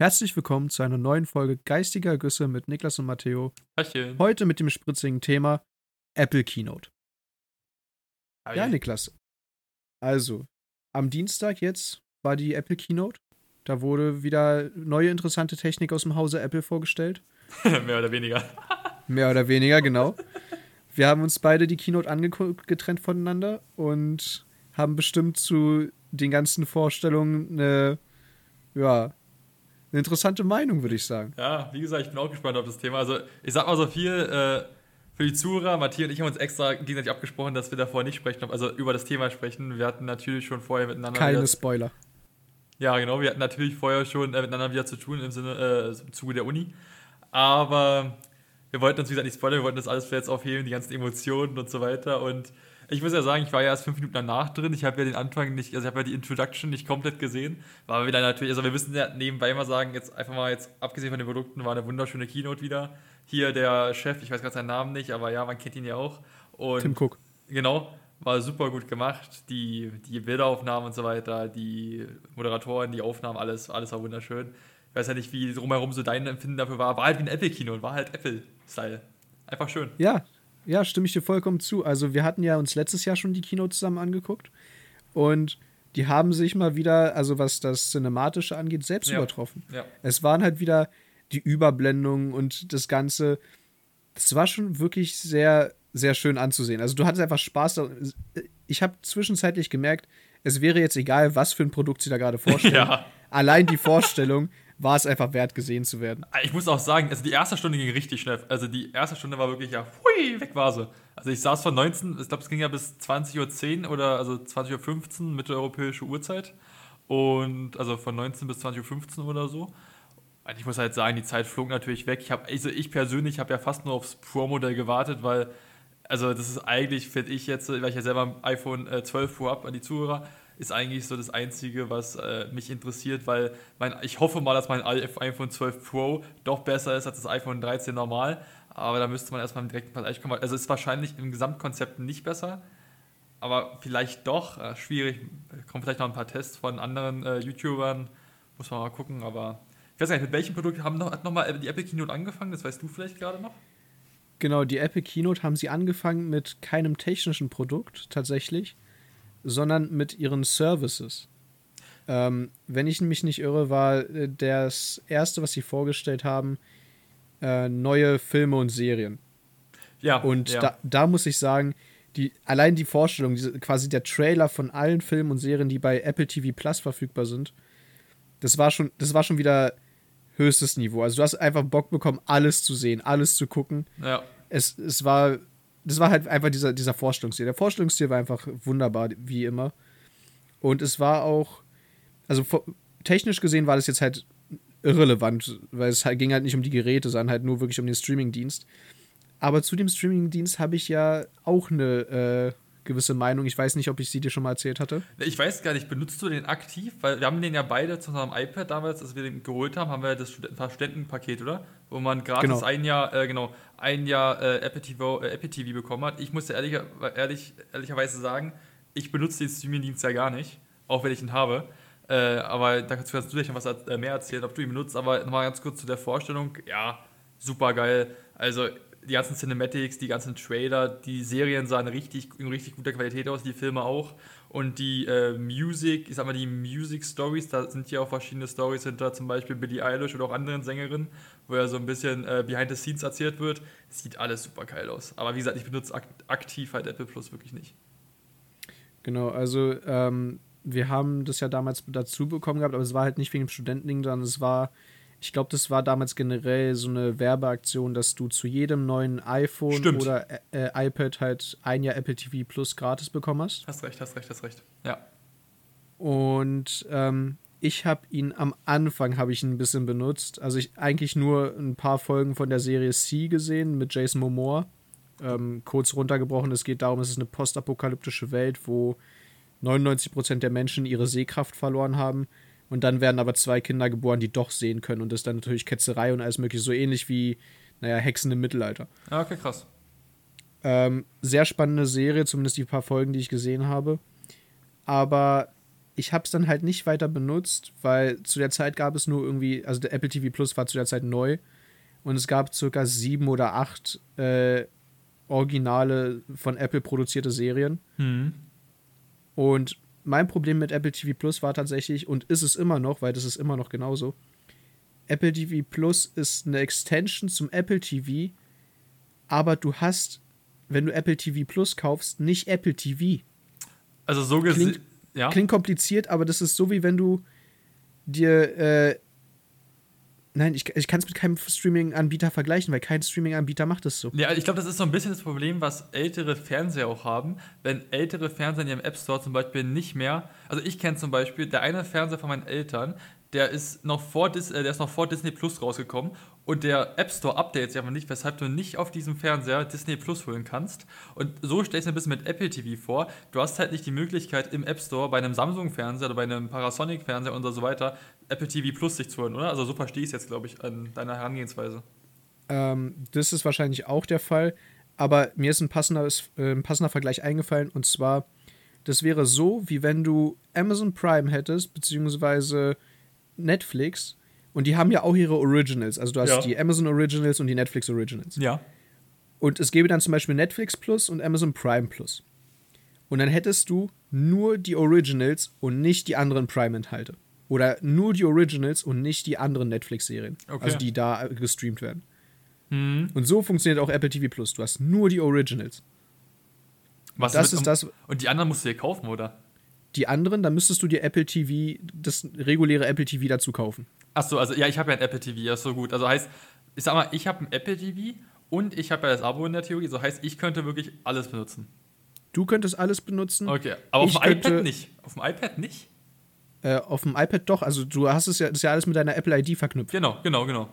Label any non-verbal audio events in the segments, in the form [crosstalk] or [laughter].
Herzlich willkommen zu einer neuen Folge Geistiger Güsse mit Niklas und Matteo. Hallöchen. Heute mit dem spritzigen Thema Apple Keynote. Hi. Ja, Niklas. Also, am Dienstag jetzt war die Apple Keynote. Da wurde wieder neue interessante Technik aus dem Hause Apple vorgestellt. [laughs] Mehr oder weniger. [laughs] Mehr oder weniger, genau. Wir haben uns beide die Keynote angeguckt, getrennt voneinander und haben bestimmt zu den ganzen Vorstellungen eine, ja, eine interessante Meinung, würde ich sagen. Ja, wie gesagt, ich bin auch gespannt auf das Thema. Also, ich sag mal so viel äh, für die Zuhörer. Matthias und ich haben uns extra gegenseitig abgesprochen, dass wir davor nicht sprechen, also über das Thema sprechen. Wir hatten natürlich schon vorher miteinander. Keine Spoiler. Ja, genau. Wir hatten natürlich vorher schon äh, miteinander wieder zu tun im Sinne, äh, im Zuge der Uni. Aber wir wollten uns, wie gesagt, nicht spoilern. Wir wollten das alles jetzt aufheben, die ganzen Emotionen und so weiter. Und ich muss ja sagen, ich war ja erst fünf Minuten danach drin. Ich habe ja den Anfang nicht, also ich habe ja die Introduction nicht komplett gesehen. War wieder natürlich, also wir müssen ja nebenbei mal sagen, jetzt einfach mal jetzt, abgesehen von den Produkten, war eine wunderschöne Keynote wieder. Hier der Chef, ich weiß gerade seinen Namen nicht, aber ja, man kennt ihn ja auch. Und Tim Cook. Genau, war super gut gemacht. Die, die Bilderaufnahmen und so weiter, die Moderatoren, die Aufnahmen, alles, alles war wunderschön. Ich weiß ja nicht, wie drumherum so dein Empfinden dafür war. War halt wie ein Apple-Kino und war halt Apple-Style. Einfach schön. Ja, ja, stimme ich dir vollkommen zu. Also wir hatten ja uns letztes Jahr schon die Keynote zusammen angeguckt und die haben sich mal wieder, also was das Cinematische angeht, selbst Ja. übertroffen. Ja. Es waren halt wieder die Überblendungen und das Ganze. Das war schon wirklich sehr, sehr schön anzusehen. Also du hattest einfach Spaß. Ich habe zwischenzeitlich gemerkt, es wäre jetzt egal, was für ein Produkt sie da gerade vorstellen. [laughs] Ja. Allein die Vorstellung war es einfach wert, gesehen zu werden. Ich muss auch sagen, also die erste Stunde ging richtig schnell. Also die erste Stunde war wirklich, ja, hui, weg war sie. Also ich saß von 19, ich glaube, es ging ja bis 20.10 Uhr oder also 20.15 Uhr mitteleuropäische Uhrzeit. Und also von 19 bis 20.15 Uhr oder so. Und ich muss halt sagen, die Zeit flog natürlich weg. Ich, hab, also ich persönlich habe ja fast nur aufs Pro-Modell gewartet, weil, also das ist eigentlich, finde ich jetzt, weil ich ja selber ein iPhone äh, 12 Pro habe an die Zuhörer, ist eigentlich so das Einzige, was äh, mich interessiert, weil mein, ich hoffe mal, dass mein iPhone 12 Pro doch besser ist als das iPhone 13 normal. Aber da müsste man erstmal im direkten Vergleich kommen. Also es ist wahrscheinlich im Gesamtkonzept nicht besser, aber vielleicht doch. Äh, schwierig. Kommen vielleicht noch ein paar Tests von anderen äh, YouTubern. Muss man mal gucken, aber ich weiß gar nicht, mit welchem Produkt haben noch, hat nochmal die Apple Keynote angefangen? Das weißt du vielleicht gerade noch? Genau, die Apple Keynote haben sie angefangen mit keinem technischen Produkt tatsächlich, sondern mit ihren Services. Ähm, wenn ich mich nicht irre, war äh, das erste, was sie vorgestellt haben, äh, neue Filme und Serien. Ja. Und ja. da, da muss ich sagen, die, allein die Vorstellung, diese, quasi der Trailer von allen Filmen und Serien, die bei Apple TV Plus verfügbar sind, das war schon, das war schon wieder höchstes Niveau. Also du hast einfach Bock bekommen, alles zu sehen, alles zu gucken ja. es, es war, das war halt einfach dieser, dieser Vorstellungsstil. Der Vorstellungsstil war einfach wunderbar, wie immer. Und es war auch, also technisch gesehen war das jetzt halt irrelevant, weil es halt, ging halt nicht um die Geräte, sondern halt nur wirklich um den Streamingdienst. Aber zu dem Streamingdienst habe ich ja auch eine äh, gewisse Meinung. Ich weiß nicht, ob ich sie dir schon mal erzählt hatte. Ich weiß gar nicht, benutzt du den aktiv? Weil wir haben den ja beide zu unserem iPad damals, als wir den geholt haben, haben wir das Studenten- Studentenpaket, oder? Wo man gratis Genau. ein Jahr, äh, genau, ein Jahr äh, Apple, TV, äh, Apple TV bekommen hat. Ich muss ja ehrlicher, ehrlich, ehrlicherweise sagen, ich benutze den Streamingdienst ja gar nicht, auch wenn ich ihn habe. Äh, aber da kannst du gleich noch was äh, mehr erzählen, ob du ihn benutzt. Aber nochmal ganz kurz zu der Vorstellung. Ja, super geil. Also die ganzen Cinematics, die ganzen Trailer, die Serien sahen richtig, in richtig guter Qualität aus, die Filme auch. Und die äh, Music, ich sag mal, die Music Stories, da sind ja auch verschiedene Stories hinter, zum Beispiel Billie Eilish oder auch anderen Sängerinnen, wo ja so ein bisschen äh, behind the scenes erzählt wird. Sieht alles super geil aus. Aber wie gesagt, ich benutze ak aktiv halt Apple Plus wirklich nicht. Genau, also ähm, wir haben das ja damals dazu bekommen gehabt, aber es war halt nicht wegen dem Studentending, sondern es war, ich glaube, das war damals generell so eine Werbeaktion, dass du zu jedem neuen iPhone Stimmt. oder äh, iPad halt ein Jahr Apple TV Plus gratis bekommen hast. Hast recht, hast recht, hast recht. Ja. Und ähm, ich habe ihn am Anfang habe ich ihn ein bisschen benutzt. Also ich eigentlich nur ein paar Folgen von der Serie C gesehen mit Jason Momoa. Ähm, kurz runtergebrochen, es geht darum, es ist eine postapokalyptische Welt, wo 99% der Menschen ihre Sehkraft verloren haben. Und dann werden aber zwei Kinder geboren, die doch sehen können. Und das ist dann natürlich Ketzerei und alles mögliche. So ähnlich wie, naja, Hexen im Mittelalter. Ja, okay, krass. Ähm, sehr spannende Serie, zumindest die paar Folgen, die ich gesehen habe. Aber ich habe es dann halt nicht weiter benutzt, weil zu der Zeit gab es nur irgendwie, also der Apple TV Plus war zu der Zeit neu und es gab circa sieben oder acht äh, originale von Apple produzierte Serien. Hm. Und mein Problem mit Apple TV Plus war tatsächlich, und ist es immer noch, weil das ist immer noch genauso, Apple TV Plus ist eine Extension zum Apple TV, aber du hast, wenn du Apple TV Plus kaufst, nicht Apple TV. Also so Klingt, gesehen. Ja. klingt kompliziert, aber das ist so wie wenn du dir, äh, nein, ich, ich kann es mit keinem Streaming-Anbieter vergleichen, weil kein Streaming-Anbieter macht es so. Ja, ich glaube, das ist so ein bisschen das Problem, was ältere Fernseher auch haben. Wenn ältere Fernseher in ihrem App Store zum Beispiel nicht mehr, also ich kenne zum Beispiel, der eine Fernseher von meinen Eltern, der ist noch vor, Dis äh, der ist noch vor Disney Plus rausgekommen und der App Store updatet sich einfach nicht, weshalb du nicht auf diesem Fernseher Disney Plus holen kannst. Und so stelle ich es ein bisschen mit Apple TV vor. Du hast halt nicht die Möglichkeit im App Store bei einem Samsung-Fernseher oder bei einem Parasonic-Fernseher und so weiter Apple TV Plus sich zu holen, oder? Also so verstehe ich es jetzt, glaube ich, an deiner Herangehensweise. Ähm, das ist wahrscheinlich auch der Fall. Aber mir ist ein, passendes, äh, ein passender Vergleich eingefallen. Und zwar, das wäre so, wie wenn du Amazon Prime hättest, beziehungsweise Netflix. Und die haben ja auch ihre Originals. Also du hast Ja. die Amazon Originals und die Netflix Originals. Ja. Und es gäbe dann zum Beispiel Netflix Plus und Amazon Prime Plus. Und dann hättest du nur die Originals und nicht die anderen Prime-Inhalte. Oder nur die Originals und nicht die anderen Netflix-Serien. Okay. Also die da äh, gestreamt werden. Hm. Und so funktioniert auch Apple TV Plus. Du hast nur die Originals. Was Das ist das. Und die anderen musst du dir kaufen, oder? Die anderen, da müsstest du dir Apple TV, das reguläre Apple TV dazu kaufen. Achso, also ja, ich habe ja ein Apple TV, ja, ist so gut. Also heißt, ich sag mal, ich habe ein Apple TV und ich habe ja das Abo in der Theorie. So heißt, ich könnte wirklich alles benutzen. Du könntest alles benutzen. Okay, aber auf dem iPad nicht. Auf dem iPad nicht? Äh, auf dem iPad doch. Also du hast es ja, das ist ja alles mit deiner Apple ID verknüpft. Genau, genau, genau.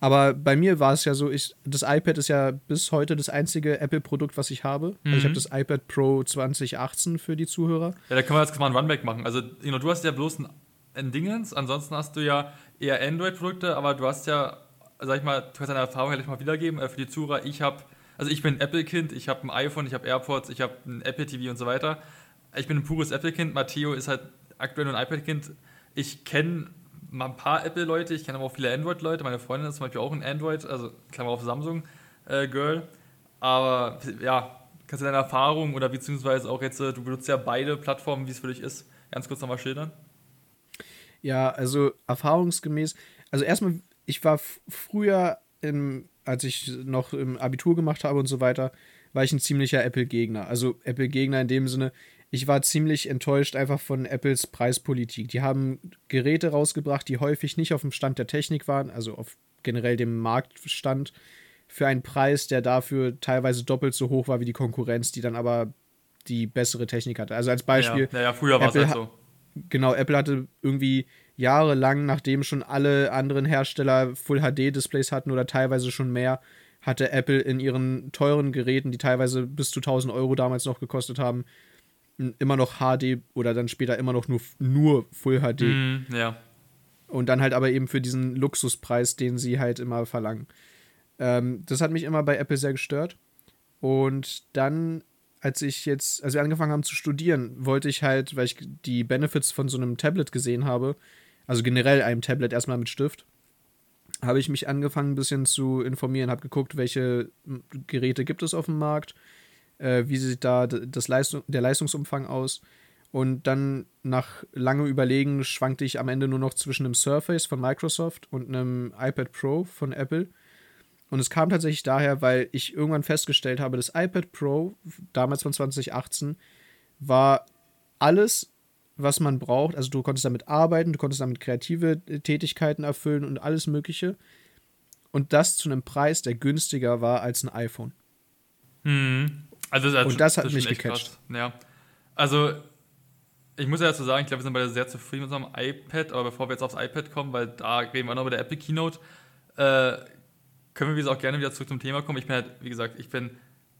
Aber bei mir war es ja so, ich, das iPad ist ja bis heute das einzige Apple-Produkt, was ich habe. Also ich Mhm. habe das iPad Pro 2018 für die Zuhörer. Ja, da können wir jetzt mal einen Runback machen. Also, genau, du hast ja bloß ein, ein Dingens, ansonsten hast du ja eher Android-Produkte, aber du hast ja, sag ich mal, du kannst deine Erfahrung ja mal wiedergeben äh, für die Zuhörer. Ich habe, also ich bin Apple-Kind, ich habe ein iPhone, ich habe AirPods, ich habe ein Apple TV und so weiter. Ich bin ein pures Apple-Kind. Matteo ist halt aktuell nur ein iPad-Kind. Ich kenne mal ein paar Apple-Leute, ich kenne aber auch viele Android-Leute. Meine Freundin ist zum Beispiel auch ein Android, also Klammer auf Samsung-Girl. aber ja, kannst du deine Erfahrung oder beziehungsweise auch jetzt, äh, du benutzt ja beide Plattformen, wie es für dich ist, ganz kurz nochmal schildern? Ja, also erfahrungsgemäß. Also erstmal, ich war früher, im, als ich noch im Abitur gemacht habe und so weiter, war ich ein ziemlicher Apple-Gegner. Also Apple-Gegner in dem Sinne, ich war ziemlich enttäuscht einfach von Apples Preispolitik. Die haben Geräte rausgebracht, die häufig nicht auf dem Stand der Technik waren, also auf generell dem Marktstand, für einen Preis, der dafür teilweise doppelt so hoch war wie die Konkurrenz, die dann aber die bessere Technik hatte. Also als Beispiel, Ja, ja, ja früher war es halt ha- so. Genau, Apple hatte irgendwie jahrelang, nachdem schon alle anderen Hersteller Full-HD-Displays hatten oder teilweise schon mehr, hatte Apple in ihren teuren Geräten, die teilweise bis zu 1000 Euro damals noch gekostet haben, immer noch HD oder dann später immer noch nur, nur Full-HD. Mhm, ja. Und dann halt aber eben für diesen Luxuspreis, den sie halt immer verlangen. Ähm, das hat mich immer bei Apple sehr gestört. Und dann, als ich jetzt, als wir angefangen haben zu studieren, wollte ich halt, weil ich die Benefits von so einem Tablet gesehen habe, also generell einem Tablet erstmal mit Stift, habe ich mich angefangen ein bisschen zu informieren, habe geguckt, welche m, Geräte gibt es auf dem Markt, äh, wie sieht da das Leistung, der Leistungsumfang aus. Und dann nach langem Überlegen schwankte ich am Ende nur noch zwischen einem Surface von Microsoft und einem iPad Pro von Apple. Und es kam tatsächlich daher, weil ich irgendwann festgestellt habe, das iPad Pro, damals von 2018, war alles, was man braucht. Also du konntest damit arbeiten, du konntest damit kreative äh, Tätigkeiten erfüllen und alles Mögliche. Und das zu einem Preis, der günstiger war als ein iPhone. Mhm. Also das, Und schon- das hat ist mich schon gecatcht. krass. Ja. Also, ich muss ja dazu sagen, ich glaube, wir sind beide sehr zufrieden mit unserem iPad, aber bevor wir jetzt aufs iPad kommen, weil da reden wir noch über der Apple Keynote, äh, können wir auch gerne wieder zurück zum Thema kommen. Ich bin halt, wie gesagt, ich bin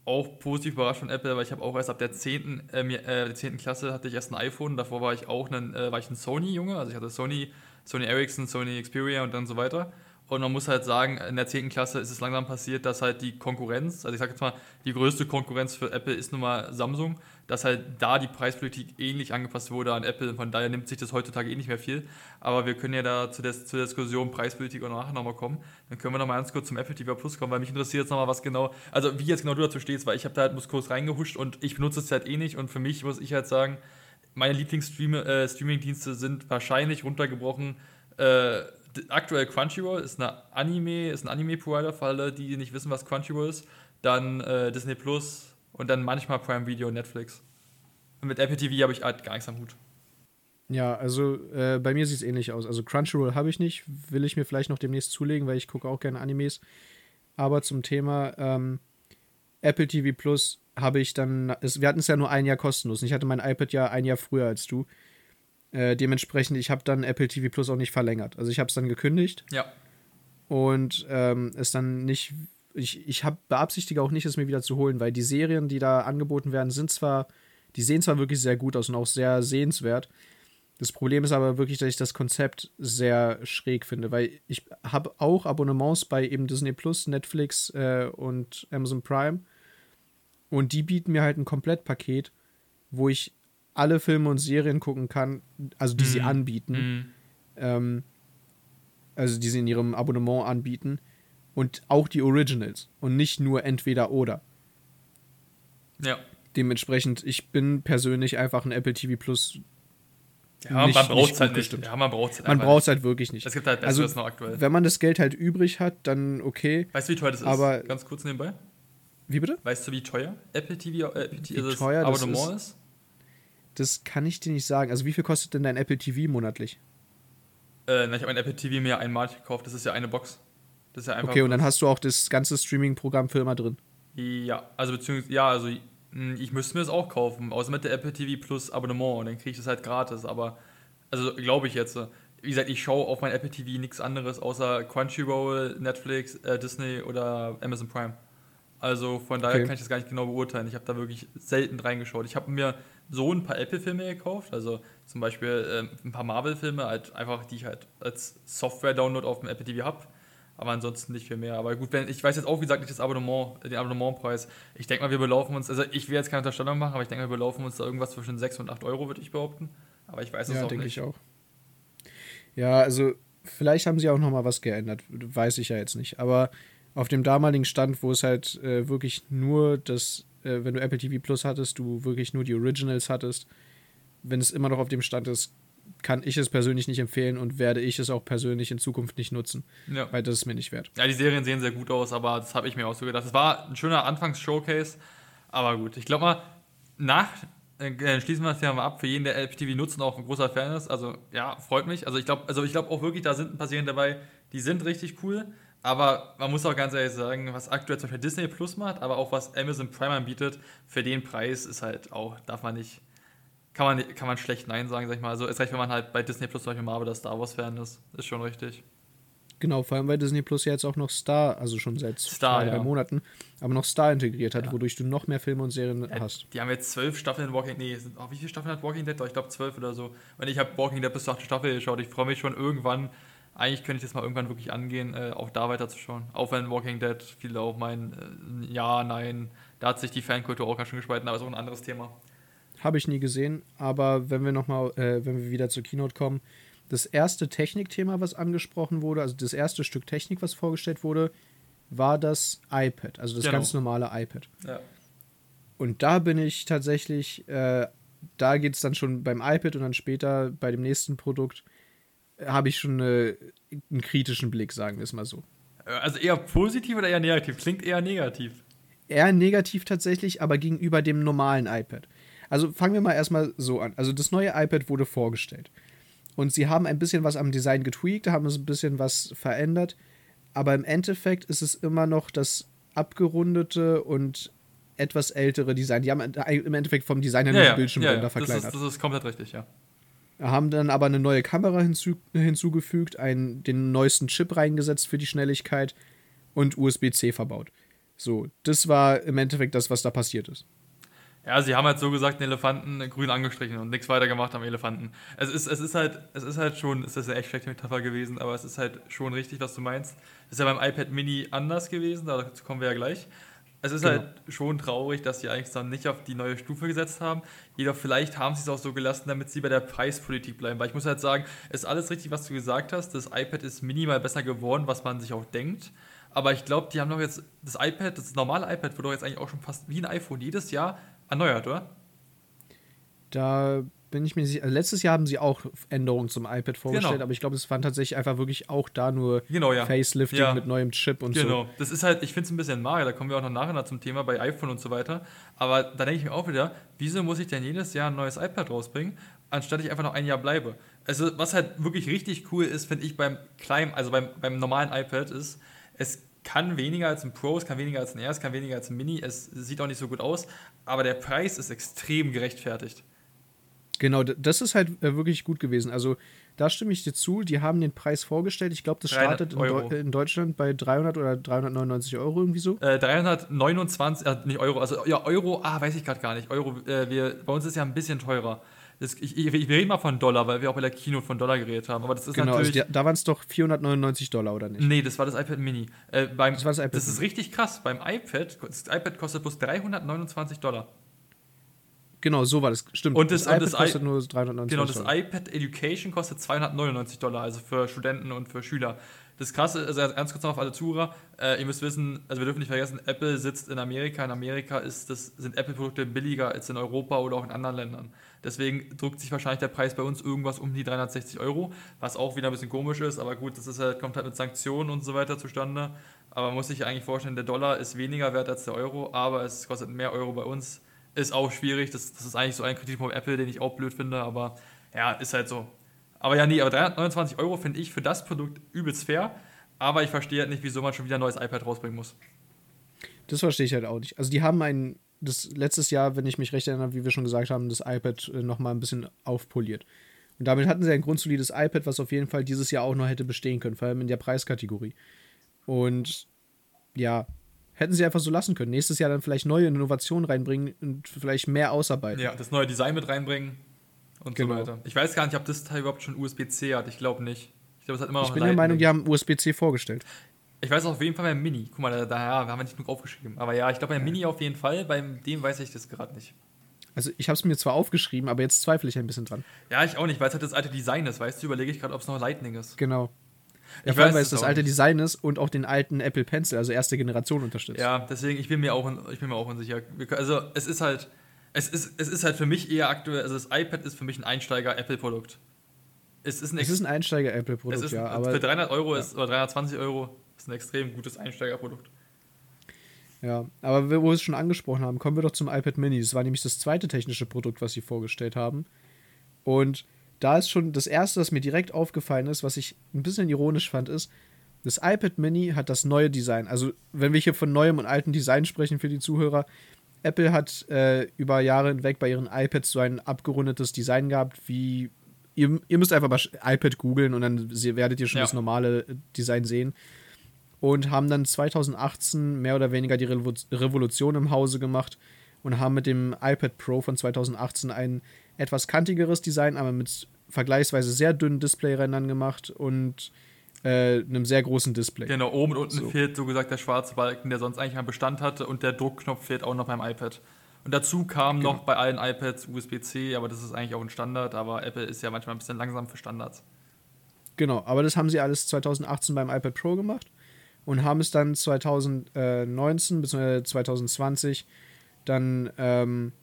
auch positiv überrascht von Apple, weil ich habe auch erst ab der 10. Äh, äh, der 10. Klasse hatte ich erst ein iPhone, davor war ich auch ein, äh, war ich ein Sony-Junge, also ich hatte Sony, Sony Ericsson, Sony Xperia und dann so weiter. Und man muss halt sagen, in der 10. Klasse ist es langsam passiert, dass halt die Konkurrenz, also ich sage jetzt mal, die größte Konkurrenz für Apple ist nun mal Samsung, dass halt da die Preispolitik ähnlich angepasst wurde an Apple. Von daher nimmt sich das heutzutage eh nicht mehr viel. Aber wir können ja da zu der, zur Diskussion Preispolitik auch nachher nochmal kommen. Dann können wir nochmal ganz kurz zum Apple TV Plus kommen, weil mich interessiert jetzt nochmal, was genau, also wie jetzt genau du dazu stehst, weil ich habe da halt kurz reingehuscht und ich benutze es halt eh nicht. Und für mich muss ich halt sagen, meine Lieblings-Streaming-Dienste äh, sind wahrscheinlich runtergebrochen. Äh, aktuell Crunchyroll ist eine Anime, ist ein Anime-Provider für alle, die nicht wissen, was Crunchyroll ist. Dann äh, Disney Plus und dann manchmal Prime Video und Netflix. Und mit Apple TV habe ich halt gar nichts am Hut. Ja, also äh, bei mir sieht es ähnlich aus. Also Crunchyroll habe ich nicht, will ich mir vielleicht noch demnächst zulegen, weil ich gucke auch gerne Animes. Aber zum Thema ähm, Apple TV Plus habe ich dann, es, wir hatten es ja nur ein Jahr kostenlos. Und ich hatte mein iPad ja ein Jahr früher als du. Äh, dementsprechend, ich habe dann Apple TV Plus auch nicht verlängert. Also ich habe es dann gekündigt. Ja. Und ähm, es dann nicht, ich, ich habe beabsichtige auch nicht, es mir wieder zu holen, weil die Serien, die da angeboten werden, sind zwar, die sehen zwar wirklich sehr gut aus und auch sehr sehenswert. Das Problem ist aber wirklich, dass ich das Konzept sehr schräg finde, weil ich habe auch Abonnements bei eben Disney Plus, Netflix äh, und Amazon Prime. Und die bieten mir halt ein Komplettpaket, wo ich alle Filme und Serien gucken kann, also die mm. sie mhm. anbieten. Mm. Ähm, also die sie in ihrem Abonnement anbieten. Und auch die Originals. Und nicht nur entweder oder. Ja. Dementsprechend, ich bin persönlich einfach ein Apple TV Plus. Ja, nicht, man braucht es halt nicht. Ja, man braucht es Man braucht es halt wirklich nicht. Es gibt halt Besseres also, noch aktuell. Wenn man das Geld halt übrig hat, dann okay. Weißt du, wie teuer das ist? Aber Ganz kurz nebenbei. Wie bitte? Weißt du, wie teuer Apple TV, äh, Apple TV wie teuer das Abonnement ist? ist? Das kann ich dir nicht sagen. Also, wie viel kostet denn dein Apple TV monatlich? Äh, ich habe ein Apple TV mir einmalig gekauft. Das ist ja eine Box. Das ist ja einfach okay, und dann hast du auch das ganze Streaming-Programm für immer drin. Ja, also beziehungsweise, ja, also hm, ich müsste mir das auch kaufen, außer mit der Apple TV Plus Abonnement und dann kriege ich das halt gratis, aber also glaube ich jetzt. Wie gesagt, ich schaue auf mein Apple TV nichts anderes außer Crunchyroll, Netflix, äh, Disney oder Amazon Prime. Also von daher okay. kann ich das gar nicht genau beurteilen. Ich habe da wirklich selten reingeschaut. Ich habe mir so ein paar Apple-Filme gekauft, also zum Beispiel äh, ein paar Marvel-Filme, halt einfach, die ich halt als Software-Download auf dem Apple TV habe. Aber ansonsten nicht viel mehr. Aber gut, wenn, ich weiß jetzt auch, wie gesagt, nicht das Abonnement, den Abonnementpreis. Ich denke mal, wir belaufen uns, also ich will jetzt keine Unterstellung machen, aber ich denke mal, wir belaufen uns da irgendwas zwischen 6 und 8 Euro, würde ich behaupten. Aber ich weiß es ja, auch denke ich auch. Ja, also vielleicht haben sie auch noch mal was geändert, weiß ich ja jetzt nicht. Aber auf dem damaligen Stand, wo es halt äh, wirklich nur das, äh, wenn du Apple TV Plus hattest, du wirklich nur die Originals hattest, wenn es immer noch auf dem Stand ist, kann ich es persönlich nicht empfehlen und werde ich es auch persönlich in Zukunft nicht nutzen. Ja. Weil das ist mir nicht wert. Ja, die Serien sehen sehr gut aus, aber das habe ich mir auch so gedacht. Es war ein schöner Anfangs-Showcase, aber gut. Ich glaube mal, nach äh, schließen wir das ja mal ab, für jeden, der Apple TV nutzt und auch ein großer Fan ist. Also ja, freut mich. Also ich glaube also glaub auch wirklich, da sind ein paar Serien dabei, die sind richtig cool. Aber man muss auch ganz ehrlich sagen, was aktuell zum Beispiel Disney Plus macht, aber auch was Amazon Prime anbietet, für den Preis ist halt auch, darf man nicht, kann man, kann man schlecht Nein sagen, sag ich mal. Also ist recht, wenn man halt bei Disney Plus zum Beispiel Marvel oder Star Wars Fan ist, ist schon richtig. Genau, vor allem weil Disney Plus ja jetzt auch noch Star, also schon seit Star, zwei, drei ja. Monaten, aber noch Star integriert hat, ja. wodurch du noch mehr Filme und Serien ja, hast. Die haben jetzt zwölf Staffeln in Walking Dead. Nee, oh, wie viele Staffeln hat Walking Dead? Ich glaube zwölf oder so. Und ich habe Walking Dead bis zur achten Staffel geschaut. Ich freue mich schon irgendwann eigentlich könnte ich das mal irgendwann wirklich angehen, äh, auch da weiterzuschauen. Auch wenn Walking Dead viele auch meinen, äh, ja, nein, da hat sich die Fankultur auch ganz schön gespalten, aber ist auch ein anderes Thema. Habe ich nie gesehen, aber wenn wir nochmal, äh, wenn wir wieder zur Keynote kommen, das erste Technikthema, was angesprochen wurde, also das erste Stück Technik, was vorgestellt wurde, war das iPad, also das genau. ganz normale iPad. Ja. Und da bin ich tatsächlich, äh, da geht es dann schon beim iPad und dann später bei dem nächsten Produkt habe ich schon eine, einen kritischen Blick, sagen wir es mal so. Also eher positiv oder eher negativ? Klingt eher negativ. Eher negativ tatsächlich, aber gegenüber dem normalen iPad. Also fangen wir mal erstmal so an. Also das neue iPad wurde vorgestellt. Und sie haben ein bisschen was am Design getweakt, haben es ein bisschen was verändert. Aber im Endeffekt ist es immer noch das abgerundete und etwas ältere Design. Die haben im Endeffekt vom Design her ja, nur ja, Bildschirmränder ja, ja. verkleinert. Das ist, das ist komplett richtig, ja haben dann aber eine neue Kamera hinzu, hinzugefügt, einen, den neuesten Chip reingesetzt für die Schnelligkeit und USB-C verbaut. So, das war im Endeffekt das, was da passiert ist. Ja, sie haben halt so gesagt, den Elefanten grün angestrichen und nichts weiter gemacht am Elefanten. Es ist, es ist halt, es ist halt schon, es ist eine echt schlechte Metapher gewesen, aber es ist halt schon richtig, was du meinst. Das ist ja beim iPad Mini anders gewesen, dazu kommen wir ja gleich. Es ist genau. halt schon traurig, dass sie eigentlich dann nicht auf die neue Stufe gesetzt haben. Jedoch vielleicht haben sie es auch so gelassen, damit sie bei der Preispolitik bleiben. Weil ich muss halt sagen, es ist alles richtig, was du gesagt hast. Das iPad ist minimal besser geworden, was man sich auch denkt. Aber ich glaube, die haben doch jetzt das iPad, das normale iPad, wird doch jetzt eigentlich auch schon fast wie ein iPhone jedes Jahr erneuert, oder? Da bin ich mir sicher. Also letztes Jahr haben sie auch Änderungen zum iPad vorgestellt, genau. aber ich glaube, es waren tatsächlich einfach wirklich auch da nur genau, ja. Facelifting ja. mit neuem Chip und genau. so. Genau, das ist halt, ich finde es ein bisschen mager, da kommen wir auch noch nachher zum Thema bei iPhone und so weiter. Aber da denke ich mir auch wieder, wieso muss ich denn jedes Jahr ein neues iPad rausbringen, anstatt ich einfach noch ein Jahr bleibe? Also, was halt wirklich richtig cool ist, finde ich beim kleinen, also beim, beim normalen iPad, ist, es kann weniger als ein Pro, es kann weniger als ein R, es kann weniger als ein Mini, es sieht auch nicht so gut aus, aber der Preis ist extrem gerechtfertigt. Genau, das ist halt äh, wirklich gut gewesen. Also da stimme ich dir zu. Die haben den Preis vorgestellt. Ich glaube, das startet in, Deu in, Deutschland bei 300 oder 399 Euro irgendwie so. Äh, 329, äh, nicht Euro, also ja Euro, ah, weiß ich gerade gar nicht. Euro, äh, wir, bei uns ist ja ein bisschen teurer. Das, ich, ich, wir reden mal von Dollar, weil wir auch bei der Kino von Dollar geredet haben. Aber das ist genau, also natürlich. Also da waren es doch 499 Dollar, oder nicht? Nee, das war das iPad Mini. Äh, beim, das war das iPad. Das ist richtig krass. Beim iPad, das iPad kostet bloß 329 Dollar. Genau, so war das. Stimmt. Und das, das iPad das kostet nur 399 Genau, das Dollar. iPad Education kostet 299 Dollar, also für Studenten und für Schüler. Das Krasse, also ganz kurz noch auf alle Zuhörer, äh, ihr müsst wissen, also wir dürfen nicht vergessen, Apple sitzt in Amerika. In Amerika ist das, sind Apple-Produkte billiger als in Europa oder auch in anderen Ländern. Deswegen drückt sich wahrscheinlich der Preis bei uns irgendwas um die 360 Euro, was auch wieder ein bisschen komisch ist, aber gut, das ist halt, kommt halt mit Sanktionen und so weiter zustande. Aber man muss sich eigentlich vorstellen, der Dollar ist weniger wert als der Euro, aber es kostet mehr Euro bei uns ist auch schwierig. Das, das ist eigentlich so ein Kritikpunkt Apple, den ich auch blöd finde, aber ja, ist halt so. Aber ja, nee, aber 329 Euro finde ich für das Produkt übelst fair. Aber ich verstehe halt nicht, wieso man schon wieder ein neues iPad rausbringen muss. Das verstehe ich halt auch nicht. Also die haben ein, das letztes Jahr, wenn ich mich recht erinnere, wie wir schon gesagt haben, das iPad äh, nochmal ein bisschen aufpoliert. Und damit hatten sie ein grundsolides iPad, was auf jeden Fall dieses Jahr auch noch hätte bestehen können, vor allem in der Preiskategorie. Und ja, Hätten sie einfach so lassen können. Nächstes Jahr dann vielleicht neue Innovationen reinbringen und vielleicht mehr ausarbeiten. Ja, das neue Design mit reinbringen und genau. so weiter. Ich weiß gar nicht, ob das Teil überhaupt schon USB-C hat. Ich glaube nicht. Ich glaube, es hat immer noch Ich bin der Meinung, die haben USB-C vorgestellt. Ich weiß auf jeden Fall beim Mini. Guck mal, da, da haben wir nicht genug aufgeschrieben. Aber ja, ich glaube beim Mini auf jeden Fall. Beim dem weiß ich das gerade nicht. Also ich habe es mir zwar aufgeschrieben, aber jetzt zweifle ich ein bisschen dran. Ja, ich auch nicht, weil es halt das alte Design ist. Weißt du, überlege ich gerade, ob es noch Lightning ist. Genau. Ja, ich vor allem, weil es das alte nicht. Design ist und auch den alten Apple Pencil, also erste Generation unterstützt. Ja, deswegen, ich bin mir auch, ich bin mir auch unsicher. Also es ist halt, es ist, es ist halt für mich eher aktuell, also das iPad ist für mich ein Einsteiger-Apple-Produkt. Es ist ein, es ist ein Einsteiger-Apple-Produkt, ja. Aber für 300 Euro ja. ist, oder 320 Euro ist ein extrem gutes Einsteigerprodukt. Ja, aber wo wir es schon angesprochen haben, kommen wir doch zum iPad Mini. Das war nämlich das zweite technische Produkt, was sie vorgestellt haben. Und da ist schon das erste, was mir direkt aufgefallen ist, was ich ein bisschen ironisch fand, ist, das iPad Mini hat das neue Design. Also, wenn wir hier von neuem und altem Design sprechen für die Zuhörer, Apple hat äh, über Jahre hinweg bei ihren iPads so ein abgerundetes Design gehabt, wie ihr, ihr müsst einfach mal iPad googeln und dann werdet ihr schon ja. das normale Design sehen. Und haben dann 2018 mehr oder weniger die Revolution im Hause gemacht und haben mit dem iPad Pro von 2018 ein etwas kantigeres Design, aber mit vergleichsweise sehr dünnen Displayrändern gemacht und äh, einem sehr großen Display. Genau, oben und unten so. fehlt so gesagt der schwarze Balken, der sonst eigentlich einen Bestand hatte und der Druckknopf fehlt auch noch beim iPad. Und dazu kam genau. noch bei allen iPads USB-C, aber das ist eigentlich auch ein Standard, aber Apple ist ja manchmal ein bisschen langsam für Standards. Genau, aber das haben sie alles 2018 beim iPad Pro gemacht und haben es dann 2019 bzw. 2020 dann ähm,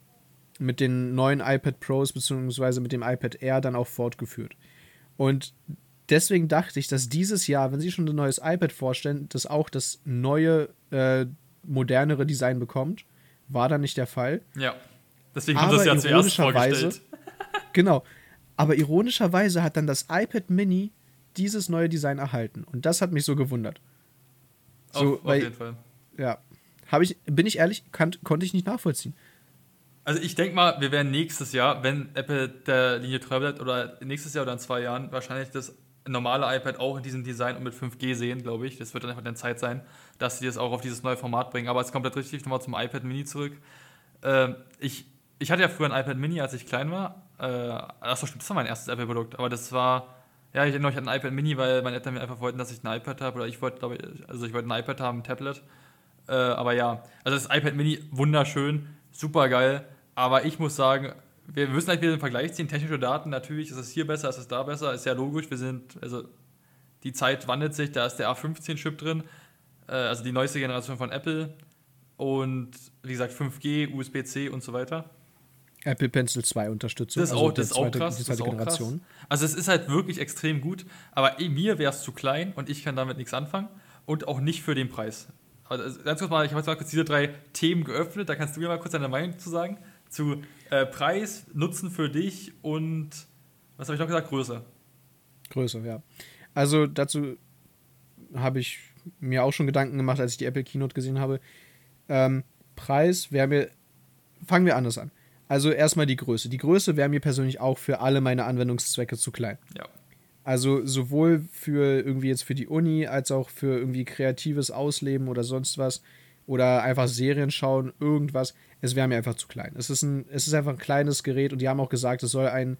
mit den neuen iPad Pros bzw. mit dem iPad Air dann auch fortgeführt. Und deswegen dachte ich, dass dieses Jahr, wenn sie schon ein neues iPad vorstellen, das auch das neue, äh, modernere Design bekommt. War dann nicht der Fall. Ja. Deswegen haben sie es ja zuerst vorgestellt. [laughs] genau. Aber ironischerweise hat dann das iPad Mini dieses neue Design erhalten. Und das hat mich so gewundert. So, auf, weil, auf jeden Fall. Ja. Habe ich, bin ich ehrlich, kann, konnte ich nicht nachvollziehen. Also ich denke mal, wir werden nächstes Jahr, wenn Apple der Linie treu bleibt, oder nächstes Jahr oder in zwei Jahren, wahrscheinlich das normale iPad auch in diesem Design und mit 5G sehen, glaube ich. Das wird dann einfach dann Zeit sein, dass sie das auch auf dieses neue Format bringen. Aber es kommt halt richtig nochmal zum iPad Mini zurück. äh, ich, ich hatte ja früher ein iPad Mini, als ich klein war. Äh, achso, stimmt, das war mein erstes Apple-Produkt, aber das war, ja, ich erinnere mich an ein iPad Mini, weil meine Eltern mir einfach wollten, dass ich ein iPad habe, oder ich wollte, glaube ich, also ich wollte ein iPad haben, ein Tablet. Äh, aber ja, also das iPad Mini, wunderschön, super geil, aber ich muss sagen, wir müssen gleich wieder den Vergleich ziehen. Technische Daten, natürlich ist es hier besser, ist es da besser, ist ja logisch. Wir sind, also die Zeit wandelt sich, da ist der A15-Chip drin, äh, also die neueste Generation von Apple. Und wie gesagt, 5G, USB-C und so weiter. Apple Pencil 2 Unterstützung. Das ist also auch, das ist auch krass. Die zweite Generation. krass. Also es ist halt wirklich extrem gut, aber eh, mir wäre es zu klein und ich kann damit nichts anfangen und auch nicht für den Preis. Also ganz kurz mal, ich habe jetzt mal kurz diese drei Themen geöffnet, da kannst du mir mal kurz deine Meinung zu sagen. Zu äh, Preis, Nutzen für dich und was habe ich noch gesagt? Größe. Größe, ja. Also dazu habe ich mir auch schon Gedanken gemacht, als ich die Apple Keynote gesehen habe. Ähm, Preis wäre mir. Fangen wir anders an. Also erstmal die Größe. Die Größe wäre mir persönlich auch für alle meine Anwendungszwecke zu klein. Ja. Also sowohl für irgendwie jetzt für die Uni als auch für irgendwie kreatives Ausleben oder sonst was oder einfach Serien schauen, irgendwas. Es wäre mir einfach zu klein. Es ist, ein, es ist einfach ein kleines Gerät und die haben auch gesagt, es soll ein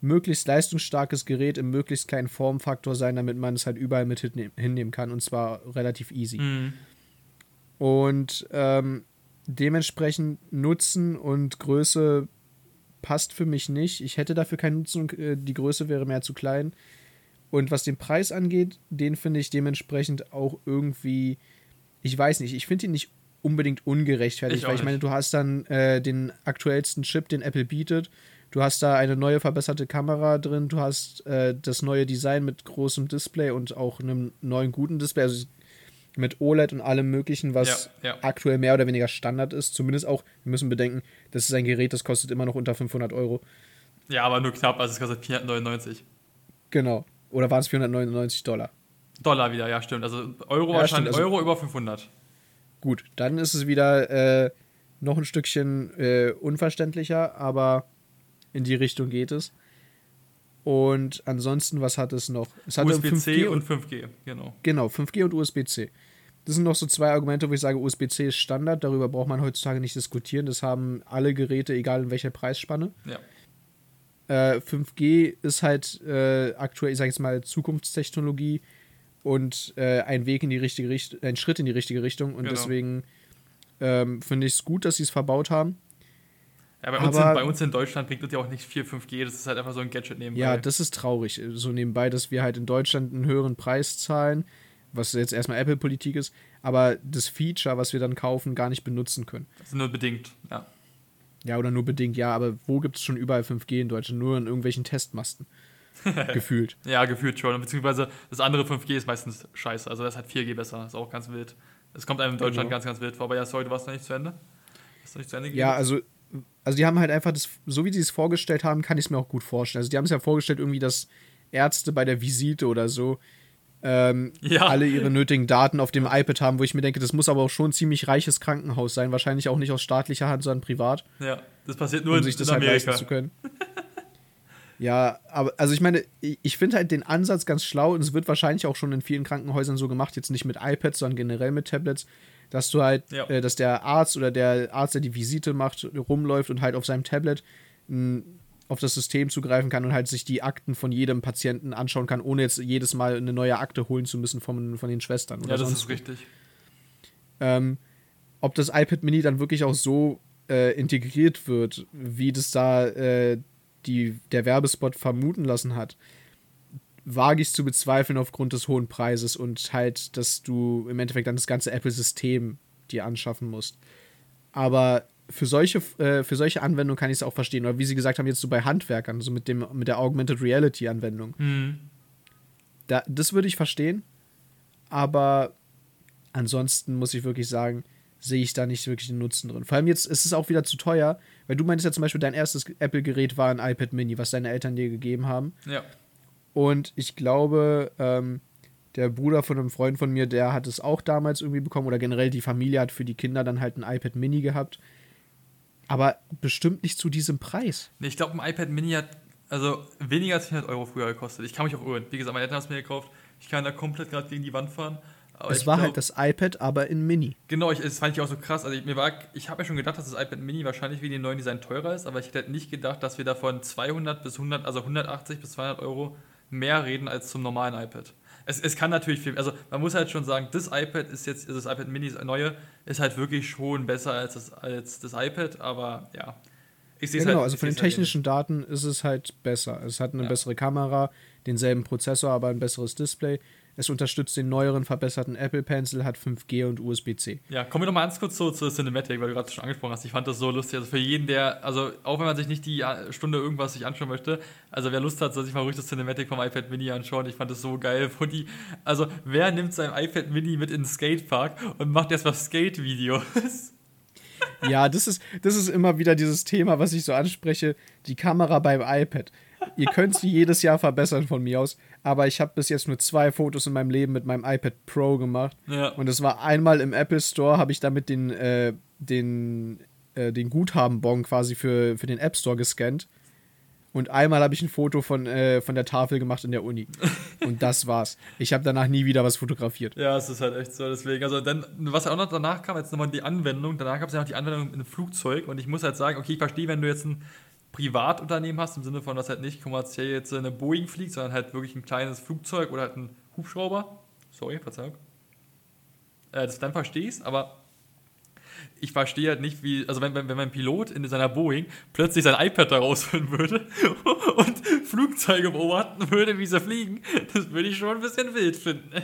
möglichst leistungsstarkes Gerät im möglichst kleinen Formfaktor sein, damit man es halt überall mit hinne- hinnehmen kann und zwar relativ easy. Mhm. Und ähm, dementsprechend Nutzen und Größe passt für mich nicht. Ich hätte dafür keinen Nutzen und äh, die Größe wäre mehr zu klein. Und was den Preis angeht, den finde ich dementsprechend auch irgendwie, ich weiß nicht, ich finde ihn nicht unbedingt ungerechtfertigt, Ich weil ich meine, du hast dann äh, den aktuellsten Chip, den Apple bietet. Du hast da eine neue verbesserte Kamera drin, du hast äh, das neue Design mit großem Display und auch einem neuen guten Display, also mit OLED und allem möglichen, was Ja, ja. aktuell mehr oder weniger Standard ist. Zumindest auch, wir müssen bedenken, das ist ein Gerät, das kostet immer noch unter 500 Euro. Ja, aber nur knapp, also es kostet 499. Genau. Oder waren es 499 Dollar? Dollar wieder, ja, stimmt. Also Euro Ja, wahrscheinlich, also- Euro über 500. Gut, dann ist es wieder äh, noch ein Stückchen äh, unverständlicher, aber in die Richtung geht es. Und ansonsten, was hat es noch? Es hatte USB-C 5G und 5G, genau. Genau, 5G und USB-C. Das sind noch so zwei Argumente, wo ich sage, USB-C ist Standard, darüber braucht man heutzutage nicht diskutieren. Das haben alle Geräte, egal in welcher Preisspanne. Ja. Äh, 5G ist halt äh, aktuell, ich sage jetzt mal, Zukunftstechnologie und äh, ein Weg in die richtige Richtung, ein Schritt in die richtige Richtung. Und Genau. deswegen ähm, finde ich es gut, dass sie es verbaut haben. Ja, bei uns, in, bei uns in Deutschland bringt das ja auch nicht viel 5G, das ist halt einfach so ein Gadget nebenbei. Ja, das ist traurig, so nebenbei, dass wir halt in Deutschland einen höheren Preis zahlen, was jetzt erstmal Apple-Politik ist, aber das Feature, was wir dann kaufen, gar nicht benutzen können. Das ist nur bedingt, ja. Ja, oder nur bedingt, ja, aber wo gibt es schon überall 5G in Deutschland? Nur in irgendwelchen Testmasten. [laughs] Gefühlt. Ja, gefühlt schon. Beziehungsweise das andere 5G ist meistens scheiße. Also das hat 4G besser. Das ist auch ganz wild. Das kommt einem in Deutschland Genau. ganz, ganz wild vor. Aber ja, sorry, du warst noch nicht zu Ende. Hast du nicht zu Ende Ja, gegeben? also, also die haben halt einfach das, so wie sie es vorgestellt haben, kann ich es mir auch gut vorstellen. Also die haben es ja vorgestellt, irgendwie, dass Ärzte bei der Visite oder so ähm, Ja. alle ihre nötigen Daten auf dem iPad haben, wo ich mir denke, das muss aber auch schon ein ziemlich reiches Krankenhaus sein. Wahrscheinlich auch nicht aus staatlicher Hand, sondern privat. Ja, das passiert nur um in, sich das in halt leisten Amerika. zu können. [laughs] Ja, aber also ich meine, ich ich finde halt den Ansatz ganz schlau und es wird wahrscheinlich auch schon in vielen Krankenhäusern so gemacht, jetzt nicht mit iPads, sondern generell mit Tablets, dass du halt, Ja. äh, dass der Arzt oder der Arzt, der die Visite macht, rumläuft und halt auf seinem Tablet mh, auf das System zugreifen kann und halt sich die Akten von jedem Patienten anschauen kann, ohne jetzt jedes Mal eine neue Akte holen zu müssen von, von den Schwestern. Oder Ja, das ist richtig. ähm, ob das iPad Mini dann wirklich auch so äh, integriert wird, wie das da äh, die, der Werbespot vermuten lassen hat, wage ich zu bezweifeln aufgrund des hohen Preises und halt, dass du im Endeffekt dann das ganze Apple-System dir anschaffen musst. Aber für solche, äh, für solche Anwendungen kann ich es auch verstehen. Oder wie sie gesagt haben, jetzt so bei Handwerkern, so mit, dem, mit der Augmented Reality-Anwendung. Mhm. Da, das würde ich verstehen, aber ansonsten muss ich wirklich sagen, sehe ich da nicht wirklich den Nutzen drin. Vor allem jetzt ist es auch wieder zu teuer, weil du meintest ja zum Beispiel, dein erstes Apple-Gerät war ein iPad Mini, was deine Eltern dir gegeben haben. Ja. Und ich glaube, ähm, der Bruder von einem Freund von mir, der hat es auch damals irgendwie bekommen oder generell die Familie hat für die Kinder dann halt ein iPad Mini gehabt. Aber bestimmt nicht zu diesem Preis. Nee, ich glaube, ein iPad Mini hat also weniger als 400 Euro früher gekostet. Ich kann mich auch irren. Wie gesagt, meine Eltern haben es mir gekauft. Ich kann da komplett gerade gegen die Wand fahren. Aber es war glaub, halt das iPad, aber in Mini. Genau, ich, das fand ich auch so krass. Also ich, mir war, ich habe ja schon gedacht, dass das iPad Mini wahrscheinlich wie den neuen Design teurer ist, aber ich hätte nicht gedacht, dass wir davon 200 bis 100, also 180 bis 200 Euro mehr reden als zum normalen iPad. Es, es kann natürlich viel, also man muss halt schon sagen, das iPad ist jetzt, also das iPad Mini, das neue, ist halt wirklich schon besser als das, als das iPad, aber ja. Ich ja, genau, halt, also von den halt technischen halt Daten ist es halt besser. Es hat eine ja. bessere Kamera, denselben Prozessor, aber ein besseres Display. Es unterstützt den neueren, verbesserten Apple Pencil, hat 5G und USB-C. Ja, kommen wir noch mal ganz kurz zu, zur Cinematic, weil du gerade schon angesprochen hast. Ich fand das so lustig. Also für jeden, der, also auch wenn man sich nicht die Stunde irgendwas sich anschauen möchte, also wer Lust hat, soll sich mal ruhig das Cinematic vom iPad Mini anschauen. Ich fand das so geil, wo die, also wer nimmt sein iPad Mini mit in den Skatepark und macht erstmal Skate-Videos? [laughs] Ja, das ist, das ist immer wieder dieses Thema, was ich so anspreche, die Kamera beim iPad. Ihr könnt sie jedes Jahr verbessern von mir aus, aber ich habe bis jetzt nur zwei Fotos in meinem Leben mit meinem iPad Pro gemacht. Ja. Und es war einmal im Apple Store, habe ich damit den, äh, den, äh, den Guthabenbon quasi für, für den App Store gescannt. Und einmal habe ich ein Foto von, äh, von der Tafel gemacht in der Uni. [laughs] Und das war's. Ich habe danach nie wieder was fotografiert. Ja, es ist halt echt so. Deswegen, also dann, was auch noch danach kam, jetzt nochmal die Anwendung. Danach gab es ja noch die Anwendung einem Flugzeug. Und ich muss halt sagen, okay, ich verstehe, wenn du jetzt ein Privatunternehmen hast, im Sinne von, dass halt nicht kommerziell jetzt eine Boeing fliegt, sondern halt wirklich ein kleines Flugzeug oder halt ein Hubschrauber. Sorry, Verzeihung. Äh, das dann verstehst, aber ich verstehe halt nicht, wie, also wenn, wenn, wenn mein Pilot in seiner Boeing plötzlich sein iPad da rausholen würde [laughs] und Flugzeuge beobachten würde, wie sie fliegen, das würde ich schon ein bisschen wild finden.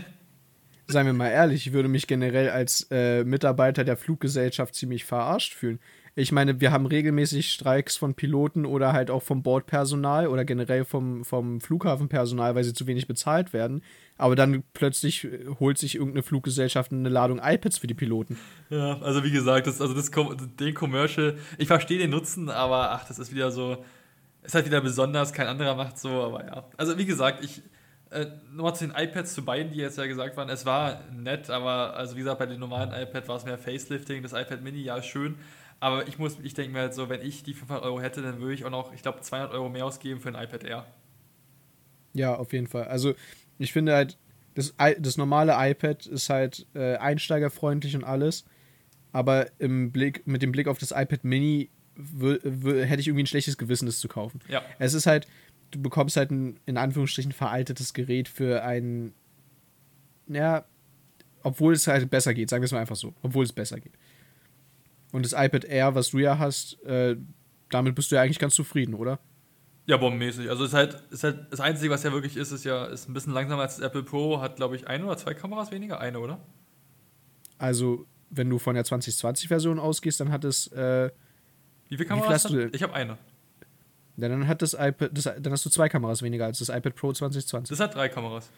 Seien wir mal ehrlich, ich würde mich generell als äh, Mitarbeiter der Fluggesellschaft ziemlich verarscht fühlen. Ich meine, wir haben regelmäßig Streiks von Piloten oder halt auch vom Bordpersonal oder generell vom, vom Flughafenpersonal, weil sie zu wenig bezahlt werden. Aber dann plötzlich holt sich irgendeine Fluggesellschaft eine Ladung iPads für die Piloten. Ja, also wie gesagt, das, also das, den Commercial, ich verstehe den Nutzen, aber ach, das ist wieder so, ist halt wieder besonders, kein anderer macht so, aber ja. Also wie gesagt, ich, äh, nochmal zu den iPads zu beiden, die jetzt ja gesagt waren, es war nett, aber also wie gesagt, bei den normalen iPad war es mehr Facelifting, das iPad Mini, ja, schön, aber ich muss, ich denke mir halt so, wenn ich die 500 Euro hätte, dann würde ich auch noch, ich glaube, 200 Euro mehr ausgeben für ein iPad Air. Ja, auf jeden Fall. Also ich finde halt, das, das normale iPad ist halt äh, einsteigerfreundlich und alles. Aber im Blick, mit dem Blick auf das iPad Mini hätte ich irgendwie ein schlechtes Gewissen, das zu kaufen. Ja. Es ist halt, du bekommst halt ein in Anführungsstrichen veraltetes Gerät für ein, ja, obwohl es halt besser geht, sagen wir es mal einfach so, obwohl es besser geht. Und das iPad Air, was du ja hast, äh, damit bist du ja eigentlich ganz zufrieden, oder? Ja, bombenmäßig. Also ist halt, ist halt das Einzige, was ja wirklich ist, ist ja ist ein bisschen langsamer als das Apple Pro, hat, glaube ich, eine oder zwei Kameras weniger? Eine, oder? Also, wenn du von der 2020-Version ausgehst, dann hat es. Äh, wie viele Kameras? Wie viel hast du? Ich habe eine. Ja, dann hat das iPad, das, dann hast du zwei Kameras weniger als das iPad Pro 2020. Das hat drei Kameras.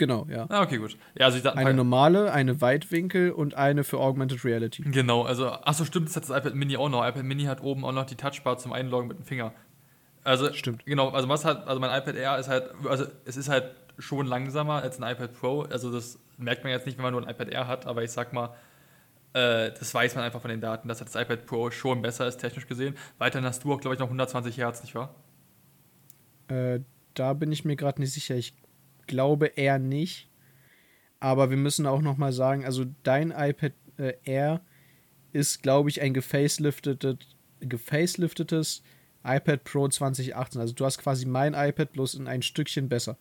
Genau, ja. Ah, okay, gut. Ja, also eine normale, eine Weitwinkel und eine für Augmented Reality. Genau, also, achso, stimmt, das hat das iPad Mini auch noch. iPad Mini hat oben auch noch die Touchbar zum Einloggen mit dem Finger. Also, stimmt. Genau, also was hat, also mein iPad Air ist halt, also es ist halt schon langsamer als ein iPad Pro. Also das merkt man jetzt nicht, wenn man nur ein iPad Air hat, aber ich sag mal, äh, das weiß man einfach von den Daten, dass das iPad Pro schon besser ist, technisch gesehen. Weiterhin hast du auch, glaube ich, noch 120 Hertz, nicht wahr? Äh, da bin ich mir gerade nicht sicher. Ich glaube eher nicht. Aber wir müssen auch noch mal sagen, also dein iPad äh, Air ist, glaube ich, ein gefaceliftetes, gefaceliftetes iPad Pro 2018. Also du hast quasi mein iPad bloß in ein Stückchen besser.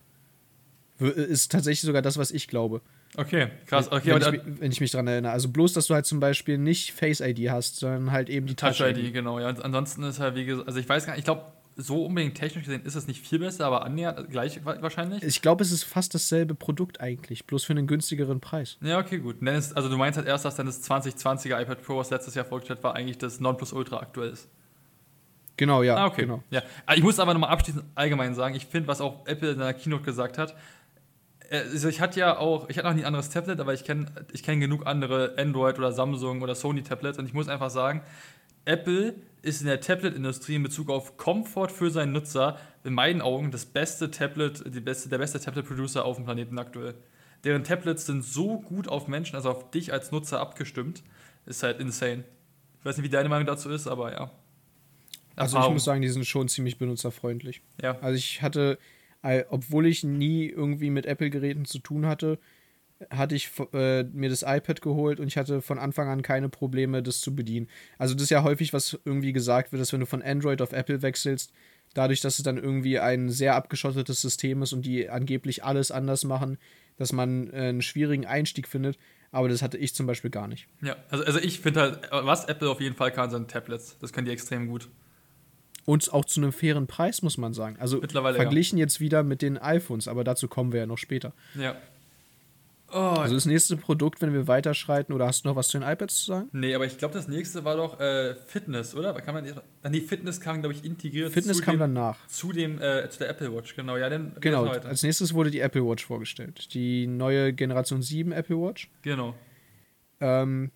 Ist tatsächlich sogar das, was ich glaube. Okay, krass. Okay, wenn, ich, wenn ich mich daran erinnere. Also bloß, dass du halt zum Beispiel nicht Face ID hast, sondern halt eben die Touch ID. Touch ID, genau. Ja, ansonsten ist halt, wie gesagt, also ich weiß gar nicht, ich glaube, so unbedingt technisch gesehen ist es nicht viel besser, aber annähernd gleich wahrscheinlich. Ich glaube, es ist fast dasselbe Produkt eigentlich, bloß für einen günstigeren Preis. Ja, okay, gut. Ist, also du meinst halt erst, dass dann das 2020er iPad Pro, was letztes Jahr vorgestellt war, eigentlich das Nonplusultra aktuell ist. Genau, ja. Ah, okay. Genau. Ja. Ah, ich muss aber nochmal abschließend allgemein sagen, ich finde, was auch Apple in der Keynote gesagt hat, äh, also ich hatte ja auch, ich hatte noch nie ein anderes Tablet, aber ich kenne ich kenn genug andere Android oder Samsung oder Sony Tablets und ich muss einfach sagen, Apple ist in der Tablet-Industrie in Bezug auf Komfort für seinen Nutzer in meinen Augen das beste Tablet, die beste, der beste Tablet-Producer auf dem Planeten aktuell. Deren Tablets sind so gut auf Menschen, also auf dich als Nutzer abgestimmt, ist halt insane. Ich weiß nicht, wie deine Meinung dazu ist, aber ja. Also ich muss sagen, die sind schon ziemlich benutzerfreundlich. Ja. Also ich hatte, obwohl ich nie irgendwie mit Apple-Geräten zu tun hatte, hatte ich äh, mir das iPad geholt und ich hatte von Anfang an keine Probleme, das zu bedienen. Also das ist ja häufig, was irgendwie gesagt wird, dass wenn du von Android auf Apple wechselst, dadurch, dass es dann irgendwie ein sehr abgeschottetes System ist und die angeblich alles anders machen, dass man äh, einen schwierigen Einstieg findet. Aber das hatte ich zum Beispiel gar nicht. Ja, also, also ich finde halt, was Apple auf jeden Fall kann, sind Tablets. Das können die extrem gut. Und auch zu einem fairen Preis, muss man sagen. Also Mittlerweile, verglichen jetzt wieder mit den iPhones, aber dazu kommen wir ja noch später. Ja. Oh, also das nächste Produkt, wenn wir weiterschreiten, oder hast du noch was zu den iPads zu sagen? Nee, aber ich glaube, das nächste war doch äh, Fitness, oder? Kann man, nee, Fitness kam, glaube ich, integriert. Fitness kam dem, danach. Zu, dem, äh, zu der Apple Watch, genau. Ja, dann genau, als nächstes wurde die Apple Watch vorgestellt. Die neue Generation 7 Apple Watch. Genau. Ähm,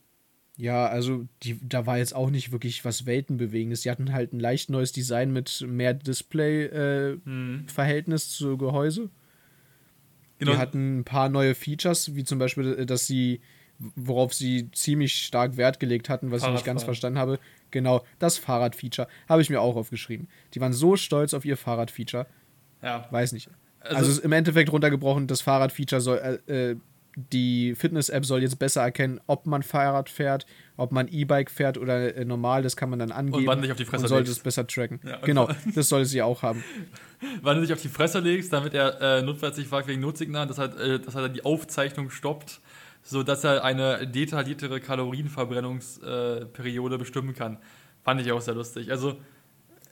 ja, also die, da war jetzt auch nicht wirklich was Weltenbewegendes. Die hatten halt ein leicht neues Design mit mehr Display-Verhältnis äh, hm. zu Gehäuse. Genau. Die hatten ein paar neue Features, wie zum Beispiel, äh, dass sie, worauf sie ziemlich stark Wert gelegt hatten, was ich nicht ganz verstanden habe. Genau, das Fahrradfeature. Habe ich mir auch aufgeschrieben. Die waren so stolz auf ihr Fahrradfeature. Ja. Weiß nicht. Also, also im Endeffekt runtergebrochen, das Fahrradfeature soll, äh, äh die Fitness-App soll jetzt besser erkennen, ob man Fahrrad fährt, ob man E-Bike fährt oder äh, normal, das kann man dann angeben. Und wann du dich auf die Fresse und sollte es besser tracken. Ja, genau, [laughs] das soll sie auch haben. Wann du dich auf die Fresse legst, damit er äh, notfalls sich fragt wegen Notsignal, dass, halt, äh, dass er dann die Aufzeichnung stoppt, sodass er eine detailliertere Kalorienverbrennungsperiode äh, bestimmen kann. Fand ich auch sehr lustig. Also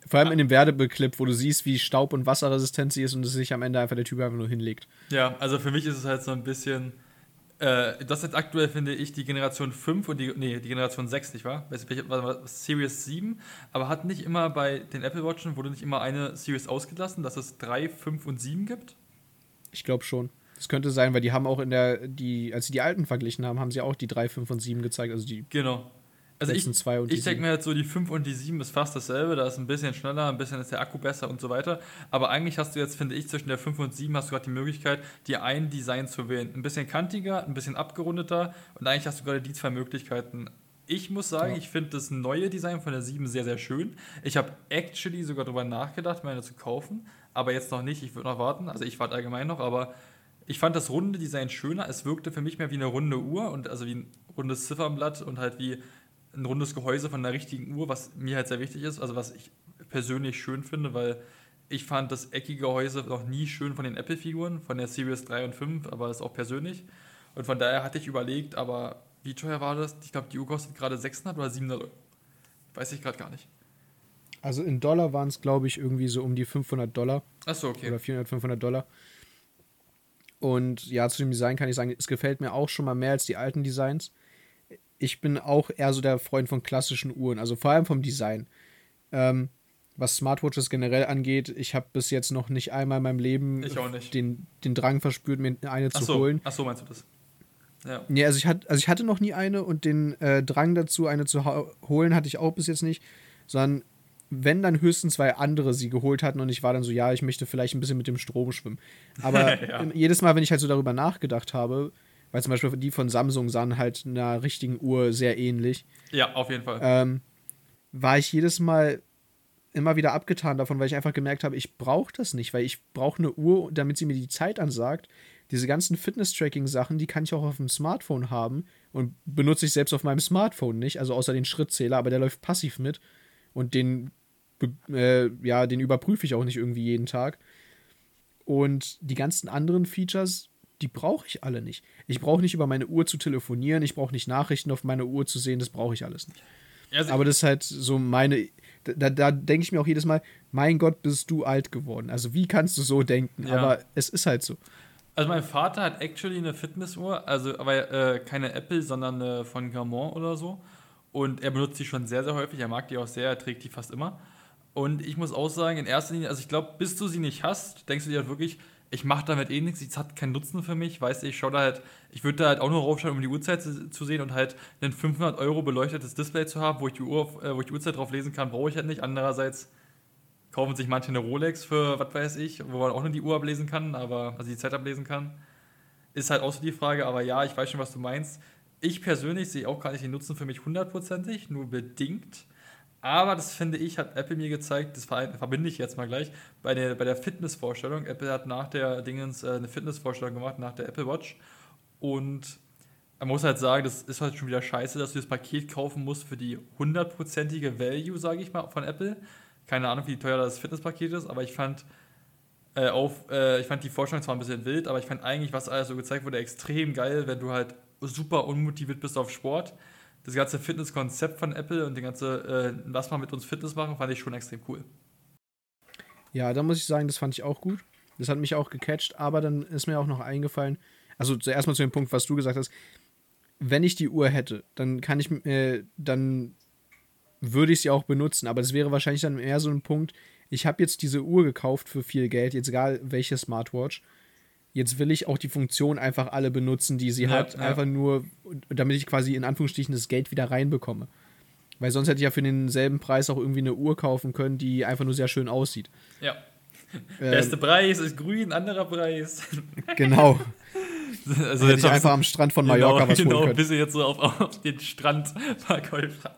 vor allem in dem Werbeclip, wo du siehst, wie staub- und wasserresistent sie ist und es sich am Ende einfach der Typ einfach nur hinlegt. Ja, also für mich ist es halt so ein bisschen äh, das ist jetzt aktuell, finde ich, die Generation 5 und die, nee, die Generation 6, nicht wahr? Welche, was, Series 7, aber hat nicht immer bei den Apple Watchen, wurde nicht immer eine Series ausgelassen, dass es 3, 5 und 7 gibt? Ich glaube schon. Das könnte sein, weil die haben auch in der, die, als sie die alten verglichen haben, haben sie auch die 3, 5 und 7 gezeigt. Also die genau. Also ich, ich denke mir jetzt so, die 5 und die 7 ist fast dasselbe, da ist ein bisschen schneller, ein bisschen ist der Akku besser und so weiter. Aber eigentlich hast du jetzt, finde ich, zwischen der 5 und 7 hast du gerade die Möglichkeit, dir ein Design zu wählen. Ein bisschen kantiger, ein bisschen abgerundeter und eigentlich hast du gerade die zwei Möglichkeiten. Ich muss sagen, ja. ich finde das neue Design von der 7 sehr, sehr schön. Ich habe actually sogar darüber nachgedacht, meine zu kaufen, aber jetzt noch nicht. Ich würde noch warten. Also ich warte allgemein noch, aber ich fand das runde Design schöner. Es wirkte für mich mehr wie eine runde Uhr und also wie ein rundes Ziffernblatt und halt wie ein rundes Gehäuse von der richtigen Uhr, was mir halt sehr wichtig ist, also was ich persönlich schön finde, weil ich fand das eckige Gehäuse noch nie schön von den Apple-Figuren, von der Series 3 und 5, aber das ist auch persönlich. Und von daher hatte ich überlegt, aber wie teuer war das? Ich glaube, die Uhr kostet gerade 600 oder 700 Euro. Weiß ich gerade gar nicht. Also in Dollar waren es, glaube ich, irgendwie so um die 500 Dollar. Achso, okay. Oder 400, 500 Dollar. Und ja, zu dem Design kann ich sagen, es gefällt mir auch schon mal mehr als die alten Designs ich bin auch eher so der Freund von klassischen Uhren, also vor allem vom Design. Ähm, was Smartwatches generell angeht, ich habe bis jetzt noch nicht einmal in meinem Leben Den, den Drang verspürt, mir eine Ach zu so. holen. Ach so, meinst du das? Ja. Nee, also ich, hat, also ich hatte noch nie eine und den äh, Drang dazu, eine zu holen, hatte ich auch bis jetzt nicht, sondern wenn dann höchstens zwei andere sie geholt hatten und ich war dann so, ja, ich möchte vielleicht ein bisschen mit dem Strom schwimmen. Aber [laughs] ja. jedes Mal, wenn ich halt so darüber nachgedacht habe, weil zum Beispiel die von Samsung sahen halt einer richtigen Uhr sehr ähnlich. Ja, auf jeden Fall. Ähm, war ich jedes Mal immer wieder abgetan davon, weil ich einfach gemerkt habe, ich brauche das nicht, weil ich brauche eine Uhr, damit sie mir die Zeit ansagt. Diese ganzen Fitness-Tracking-Sachen, die kann ich auch auf dem Smartphone haben und benutze ich selbst auf meinem Smartphone nicht, also außer den Schrittzähler, aber der läuft passiv mit und den, äh, ja, den überprüfe ich auch nicht irgendwie jeden Tag. Und die ganzen anderen Features die brauche ich alle nicht. Ich brauche nicht über meine Uhr zu telefonieren, ich brauche nicht Nachrichten auf meiner Uhr zu sehen, das brauche ich alles nicht. Also Aber das ist halt so meine. Da, da denke ich mir auch jedes Mal, mein Gott, bist du alt geworden. Also wie kannst du so denken? Ja. Aber es ist halt so. Also mein Vater hat actually eine Fitnessuhr, also aber äh, keine Apple, sondern eine von Gaumont oder so. Und er benutzt die schon sehr, sehr häufig. Er mag die auch sehr, er trägt die fast immer. Und ich muss auch sagen, in erster Linie, also ich glaube, bis du sie nicht hast, denkst du dir halt wirklich, ich mache damit eh nichts, es hat keinen Nutzen für mich, weißt du, ich schaue da halt, ich würde da halt auch nur raufschauen, um die Uhrzeit zu, zu, sehen und halt ein 500 Euro beleuchtetes Display zu haben, wo ich die, Uhr, äh, wo ich die Uhrzeit drauf lesen kann, brauche ich halt nicht. Andererseits kaufen sich manche eine Rolex für, was weiß ich, wo man auch nur die Uhr ablesen kann, aber, also die Zeit ablesen kann. Ist halt auch so die Frage, aber ja, ich weiß schon, was du meinst. Ich persönlich sehe auch gar nicht den Nutzen für mich hundertprozentig, nur bedingt. Aber das finde ich, hat Apple mir gezeigt, das verbinde ich jetzt mal gleich, bei der, bei der Fitnessvorstellung. Apple hat nach der Dingens äh, eine Fitnessvorstellung gemacht, nach der Apple Watch. Und man muss halt sagen, das ist halt schon wieder scheiße, dass du das Paket kaufen musst für die hundertprozentige Value, sage ich mal, von Apple. Keine Ahnung, wie teuer das Fitnesspaket ist, aber ich fand äh, auf, äh, ich fand die Vorstellung zwar ein bisschen wild, aber ich fand eigentlich, was alles so gezeigt wurde, extrem geil, wenn du halt super unmotiviert bist auf Sport. Das ganze Fitnesskonzept von Apple und die ganze, äh, was man mit uns Fitness machen, fand ich schon extrem cool. Ja, da muss ich sagen, das fand ich auch gut. Das hat mich auch gecatcht, aber dann ist mir auch noch eingefallen, also zuerst mal zu dem Punkt, was du gesagt hast, wenn ich die Uhr hätte, dann kann ich, äh, dann würde ich sie auch benutzen, aber das wäre wahrscheinlich dann eher so ein Punkt, ich habe jetzt diese Uhr gekauft für viel Geld, jetzt egal welche Smartwatch, jetzt will ich auch die Funktion einfach alle benutzen, die sie ja, hat, ja. einfach nur, damit ich quasi in Anführungsstrichen das Geld wieder reinbekomme. Weil sonst hätte ich ja für denselben Preis auch irgendwie eine Uhr kaufen können, die einfach nur sehr schön aussieht. Ja. [laughs] Ähm, Beste Preis ist grün, anderer Preis. [laughs] Genau. also hätte ich einfach am Strand von Mallorca genau, was genau, holen können. Genau, jetzt so auf, auf den Strandverkäufer.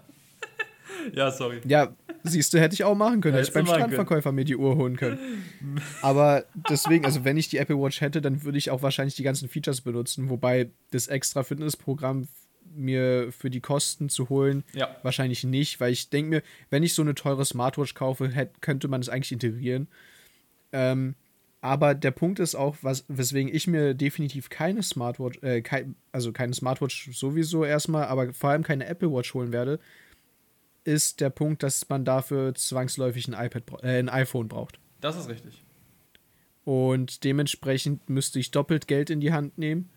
[laughs] ja, sorry. Ja, siehst du, hätte ich auch machen können. Hätte ich beim Strandverkäufer können. mir die Uhr holen können. [laughs] Aber deswegen, also wenn ich die Apple Watch hätte, dann würde ich auch wahrscheinlich die ganzen Features benutzen, wobei das extra Fitnessprogramm mir für die Kosten zu holen, ja. wahrscheinlich nicht, weil ich denke mir, wenn ich so eine teure Smartwatch kaufe, hätte, könnte man es eigentlich integrieren. Ähm, aber der Punkt ist auch, was, weswegen ich mir definitiv keine Smartwatch, äh, kein, also keine Smartwatch sowieso erstmal, aber vor allem keine Apple Watch holen werde, ist der Punkt, dass man dafür zwangsläufig ein, iPad, äh, ein iPhone braucht. Das ist richtig. Und dementsprechend müsste ich doppelt Geld in die Hand nehmen,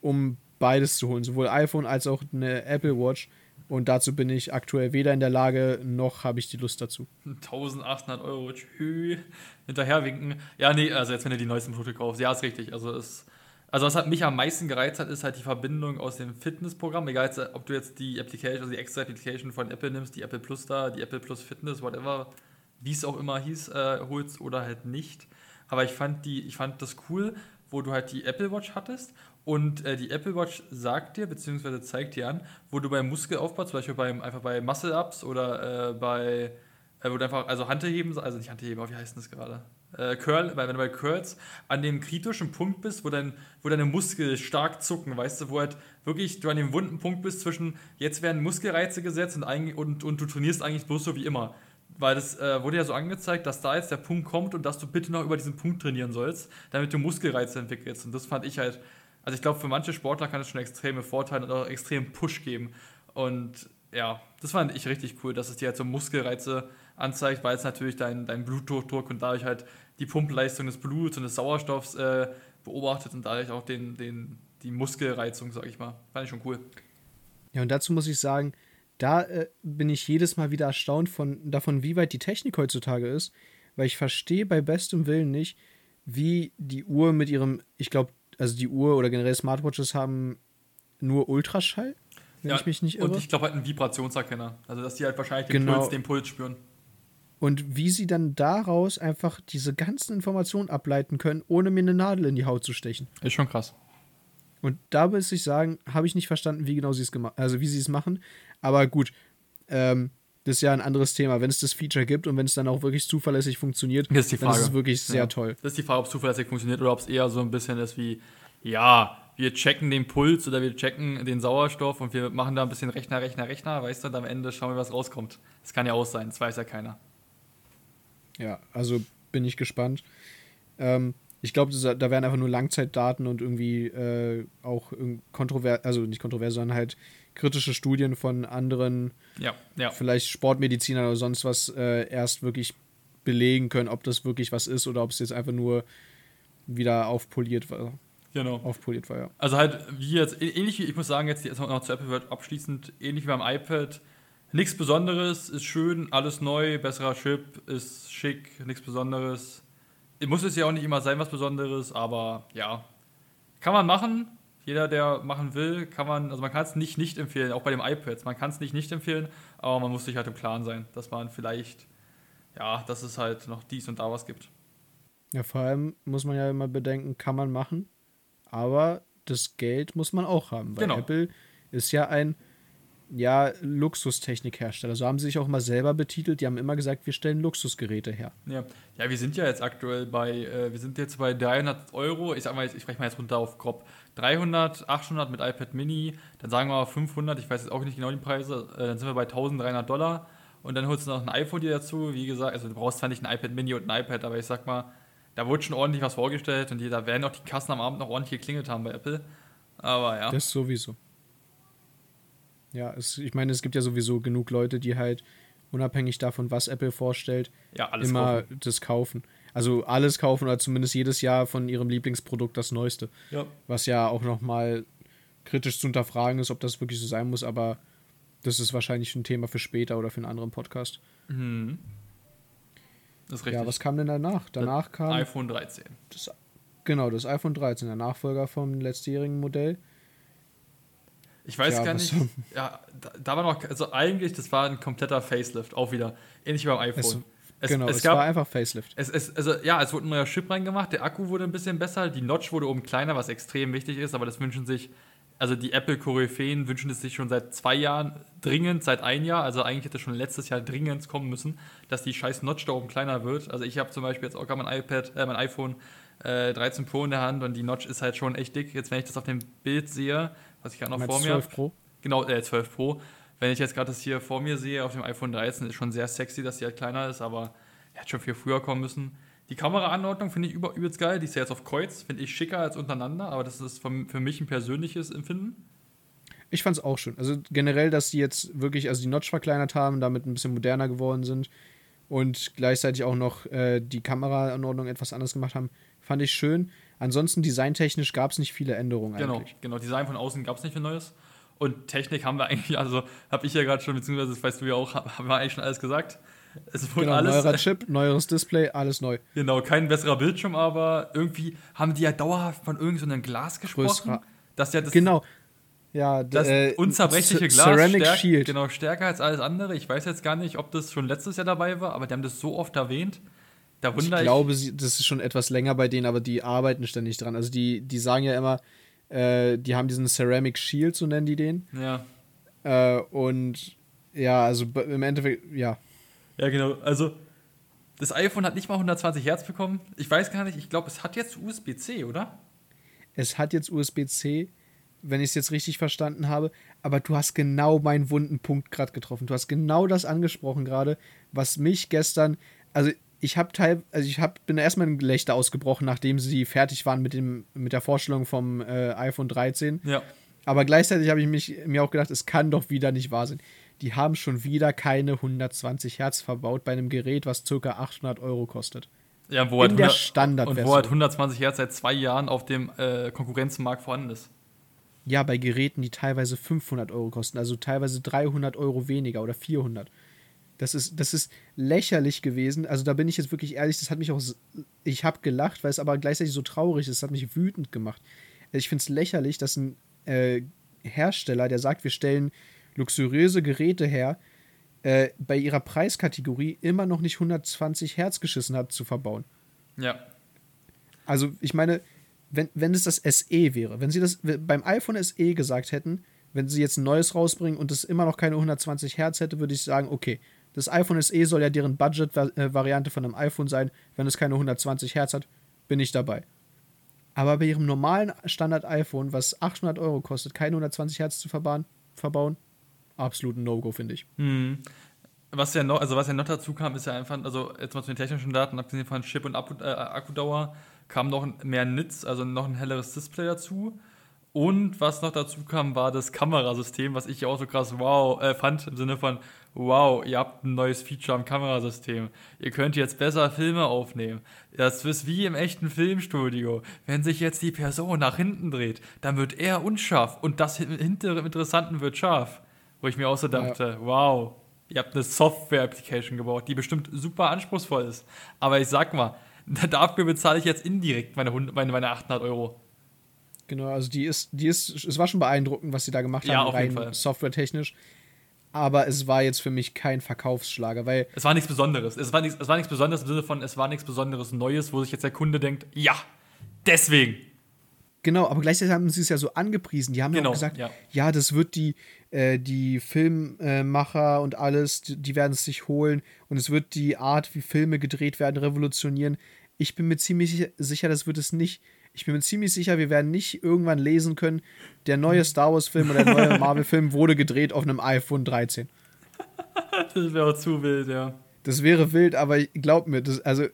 um beides zu holen, sowohl iPhone als auch eine Apple Watch. Und dazu bin ich aktuell weder in der Lage, noch habe ich die Lust dazu. [laughs] 1800 Euro, tschü, hinterherwinken. Ja, nee, also jetzt, wenn du die neuesten Produkte kaufst, ja, ist richtig. Also es also was hat mich am meisten gereizt hat, ist halt die Verbindung aus dem Fitnessprogramm. Egal, ob du jetzt die Application, also die extra Application von Apple nimmst, die Apple Plus da, die Apple Plus Fitness, whatever, wie es auch immer hieß, äh, holst oder halt nicht. Aber ich fand die, ich fand das cool, wo du halt die Apple Watch hattest und äh, die Apple Watch sagt dir, beziehungsweise zeigt dir an, wo du beim Muskelaufbau, zum Beispiel beim, einfach bei Muscle-Ups oder äh, bei, äh, wo du einfach, also Handheben, also nicht Handheben, aber wie heißt das gerade? Äh, Curl, weil wenn du bei Curls an dem kritischen Punkt bist, wo, dein, wo deine Muskeln stark zucken, weißt du, wo halt wirklich du an dem wunden Punkt bist zwischen jetzt werden Muskelreize gesetzt und, und, und du trainierst eigentlich bloß so wie immer. Weil das äh, wurde ja so angezeigt, dass da jetzt der Punkt kommt und dass du bitte noch über diesen Punkt trainieren sollst, damit du Muskelreize entwickelst. Und das fand ich halt, also ich glaube, für manche Sportler kann es schon extreme Vorteile und auch extrem Push geben. Und ja, das fand ich richtig cool, dass es dir halt so Muskelreize anzeigt, weil es natürlich dein, dein Bluthochdruck und dadurch halt die Pumpleistung des Bluts und des Sauerstoffs äh, beobachtet und dadurch auch den, den, die Muskelreizung, sag ich mal. Fand ich schon cool. Ja, und dazu muss ich sagen, da äh, bin ich jedes Mal wieder erstaunt von, davon, wie weit die Technik heutzutage ist, weil ich verstehe bei bestem Willen nicht, wie die Uhr mit ihrem, ich glaube, also die Uhr oder generell Smartwatches haben nur Ultraschall, wenn ja, ich mich nicht irre. Und ich glaube halt einen Vibrationserkenner. Also dass die halt wahrscheinlich den, genau. Puls, den Puls spüren und wie sie dann daraus einfach diese ganzen Informationen ableiten können, ohne mir eine Nadel in die Haut zu stechen. Ist schon krass. Und da muss ich sagen, habe ich nicht verstanden, wie genau sie es gemacht, also wie sie es machen. Aber gut, ähm, das ist ja ein anderes Thema. Wenn es das Feature gibt und wenn es dann auch wirklich zuverlässig funktioniert, das ist die Frage. dann ist es wirklich sehr ja. toll. Das ist die Frage, ob es zuverlässig funktioniert oder ob es eher so ein bisschen ist wie, ja, wir checken den Puls oder wir checken den Sauerstoff und wir machen da ein bisschen Rechner, Rechner, Rechner, weißt du, und am Ende schauen wir, was rauskommt. Das kann ja auch sein, das weiß ja keiner. Ja, also bin ich gespannt. Ähm, ich glaube, da werden einfach nur Langzeitdaten und irgendwie äh, auch kontrovers, also nicht kontrovers, sondern halt kritische Studien von anderen, ja, ja. vielleicht Sportmedizinern oder sonst was, äh, erst wirklich belegen können, ob das wirklich was ist oder ob es jetzt einfach nur wieder aufpoliert war. Genau. Aufpoliert war, ja. Also halt, wie jetzt, ähnlich wie, ich muss sagen, jetzt noch zu Apple wird abschließend, ähnlich wie beim iPad, Nichts Besonderes, ist schön, alles neu, besserer Chip, ist schick, nichts Besonderes. Muss es ja auch nicht immer sein, was Besonderes, aber ja. Kann man machen. Jeder, der machen will, kann man, also man kann es nicht nicht empfehlen, auch bei dem iPads. Man kann es nicht nicht empfehlen, aber man muss sich halt im Klaren sein, dass man vielleicht, ja, dass es halt noch dies und da was gibt. Ja, vor allem muss man ja immer bedenken, kann man machen, aber das Geld muss man auch haben, weil genau. Apple ist ja ein ja, Luxustechnikhersteller. So haben sie sich auch immer selber betitelt. Die haben immer gesagt, wir stellen Luxusgeräte her. Ja, ja wir sind ja jetzt aktuell bei, äh, wir sind jetzt bei 300 Euro. Ich sag mal, ich spreche mal jetzt runter auf grob 300, 800 mit iPad Mini, dann sagen wir mal 500, ich weiß jetzt auch nicht genau die Preise, äh, dann sind wir bei 1300 Dollar und dann holst du noch ein iPhone dir dazu. Wie gesagt, also du brauchst zwar nicht ein iPad Mini und ein iPad, aber ich sag mal, da wurde schon ordentlich was vorgestellt und die, da werden auch die Kassen am Abend noch ordentlich geklingelt haben bei Apple. Aber ja. Das sowieso. Ja, es, ich meine, es gibt ja sowieso genug Leute, die halt unabhängig davon, was Apple vorstellt, ja, immer kaufen. das kaufen. Also alles kaufen oder zumindest jedes Jahr von ihrem Lieblingsprodukt das Neueste. Ja. Was ja auch nochmal kritisch zu hinterfragen ist, ob das wirklich so sein muss, aber das ist wahrscheinlich ein Thema für später oder für einen anderen Podcast. Mhm. Das ist richtig. Ja, was kam denn danach? Danach das kam. iPhone 13. Das, genau, das iPhone 13, der Nachfolger vom letztjährigen Modell. Ich weiß ja, gar nicht. Ja, da, da, war noch, also eigentlich, das war ein kompletter Facelift, auch wieder. Ähnlich wie beim iPhone. Es, es, genau, es, es gab, war einfach Facelift. Es, es, also, ja, es wurde ein neuer Chip reingemacht, der Akku wurde ein bisschen besser, die Notch wurde oben kleiner, was extrem wichtig ist, aber das wünschen sich, also die Apple-Koryphäen wünschen es sich schon seit zwei Jahren dringend, seit ein Jahr, also eigentlich hätte schon letztes Jahr dringend kommen müssen, dass die scheiß Notch da oben kleiner wird. Also ich habe zum Beispiel jetzt auch gerade mein iPad, äh, mein iPhone äh, 13 Pro in der Hand und die Notch ist halt schon echt dick. Jetzt, wenn ich das auf dem Bild sehe, was ich gerade noch vor mir 12 Pro? Genau, äh, 12 Pro. Wenn ich jetzt gerade das hier vor mir sehe auf dem iPhone 13, ist schon sehr sexy, dass die halt kleiner ist, aber er hätte schon viel früher kommen müssen. Die Kameraanordnung finde ich über, übelst geil. Die ist ja jetzt auf Kreuz, finde ich schicker als untereinander, aber das ist für mich ein persönliches Empfinden. Ich fand es auch schön. Also generell, dass sie jetzt wirklich, also die Notch verkleinert haben, damit ein bisschen moderner geworden sind und gleichzeitig auch noch äh, die Kameraanordnung etwas anders gemacht haben, fand ich schön. Ansonsten designtechnisch gab es nicht viele Änderungen genau, eigentlich. Genau, Design von außen gab es nicht viel Neues. Und Technik haben wir eigentlich, also habe ich ja gerade schon, beziehungsweise das weißt du ja auch, haben wir eigentlich schon alles gesagt. Es wurde genau, alles. Neuerer [laughs] Chip, neueres Display, alles neu. Genau, kein besserer Bildschirm, aber irgendwie haben die ja dauerhaft von irgendeinem so Glas gesprochen. Größerer. Dass ja das, genau. Ja, das äh, unzerbrechliche Glas. Ceramic stärk, Shield. Genau, stärker als alles andere. Ich weiß jetzt gar nicht, ob das schon letztes Jahr dabei war, aber die haben das so oft erwähnt. Da ich glaube, ich, das ist schon etwas länger bei denen, aber die arbeiten ständig dran. Also die, die sagen ja immer, äh, die haben diesen Ceramic Shield, so nennen die den. Ja. Äh, und ja, also im Endeffekt, ja. Ja, genau. Also das iPhone hat nicht mal 120 Hertz bekommen. Ich weiß gar nicht, ich glaube, es hat jetzt USB-C, oder? Es hat jetzt USB-C, wenn ich es jetzt richtig verstanden habe. Aber du hast genau meinen wunden Punkt gerade getroffen. Du hast genau das angesprochen gerade, was mich gestern, also ich habe teil, also ich hab, bin erstmal in Gelächter ausgebrochen, nachdem sie fertig waren mit, dem, mit der Vorstellung vom äh, iPhone 13. Ja. Aber gleichzeitig habe ich mich, mir auch gedacht, es kann doch wieder nicht wahr sein. Die haben schon wieder keine 120 Hertz verbaut bei einem Gerät, was ca. 800 Euro kostet. Ja, wo in halt 100, der Standard Und wo halt 120 Hertz seit zwei Jahren auf dem äh, Konkurrenzmarkt vorhanden ist. Ja, bei Geräten, die teilweise 500 Euro kosten, also teilweise 300 Euro weniger oder 400. Das ist, das ist lächerlich gewesen. Also da bin ich jetzt wirklich ehrlich, das hat mich auch, ich habe gelacht, weil es aber gleichzeitig so traurig ist. Das hat mich wütend gemacht. Ich finde es lächerlich, dass ein äh, Hersteller, der sagt, wir stellen luxuriöse Geräte her, äh, bei ihrer Preiskategorie immer noch nicht 120 Hertz geschissen hat zu verbauen. Ja. Also ich meine, wenn, wenn es das SE wäre, wenn sie das beim iPhone SE gesagt hätten, wenn sie jetzt ein neues rausbringen und es immer noch keine 120 Hertz hätte, würde ich sagen, okay, das iPhone SE soll ja deren Budget-Variante von einem iPhone sein. Wenn es keine 120 Hertz hat, bin ich dabei. Aber bei ihrem normalen Standard-iPhone, was 800 Euro kostet, keine 120 Hertz zu verbauen, verbauen absolut ein No-Go, finde ich. Mhm. Was ja noch, also was ja noch dazu kam, ist ja einfach, also jetzt mal zu den technischen Daten, abgesehen von Chip und Akku, äh, Akkudauer, kam noch mehr Nits, also noch ein helleres Display dazu. Und was noch dazu kam, war das Kamerasystem, was ich ja auch so krass wow äh, fand, im Sinne von, wow, ihr habt ein neues Feature am Kamerasystem. Ihr könnt jetzt besser Filme aufnehmen. Das ist wie im echten Filmstudio. Wenn sich jetzt die Person nach hinten dreht, dann wird er unscharf und das hintere Interessanten wird scharf. Wo ich mir auch so dachte, ja. wow, ihr habt eine Software-Application gebaut, die bestimmt super anspruchsvoll ist. Aber ich sag mal, [laughs] dafür bezahle ich jetzt indirekt meine, meine, meine 800 Euro. Genau, also die ist, die ist, es war schon beeindruckend, was sie da gemacht ja, haben, auf rein Fall. softwaretechnisch. Aber es war jetzt für mich kein Verkaufsschlager, weil. Es war nichts Besonderes. Es war nichts, es war nichts Besonderes im Sinne von, es war nichts Besonderes Neues, wo sich jetzt der Kunde denkt, ja, deswegen. Genau, aber gleichzeitig haben sie es ja so angepriesen. Die haben genau, ja auch gesagt, ja. ja, das wird die, äh, die Filmmacher und alles, die, die werden es sich holen und es wird die Art, wie Filme gedreht werden, revolutionieren. Ich bin mir ziemlich sicher, das wird es nicht. Ich bin mir ziemlich sicher, wir werden nicht irgendwann lesen können, der neue Star Wars-Film oder der neue [laughs] Marvel-Film wurde gedreht auf einem iPhone 13. Das wäre zu wild, ja. Das wäre wild, aber glaub mir, das, also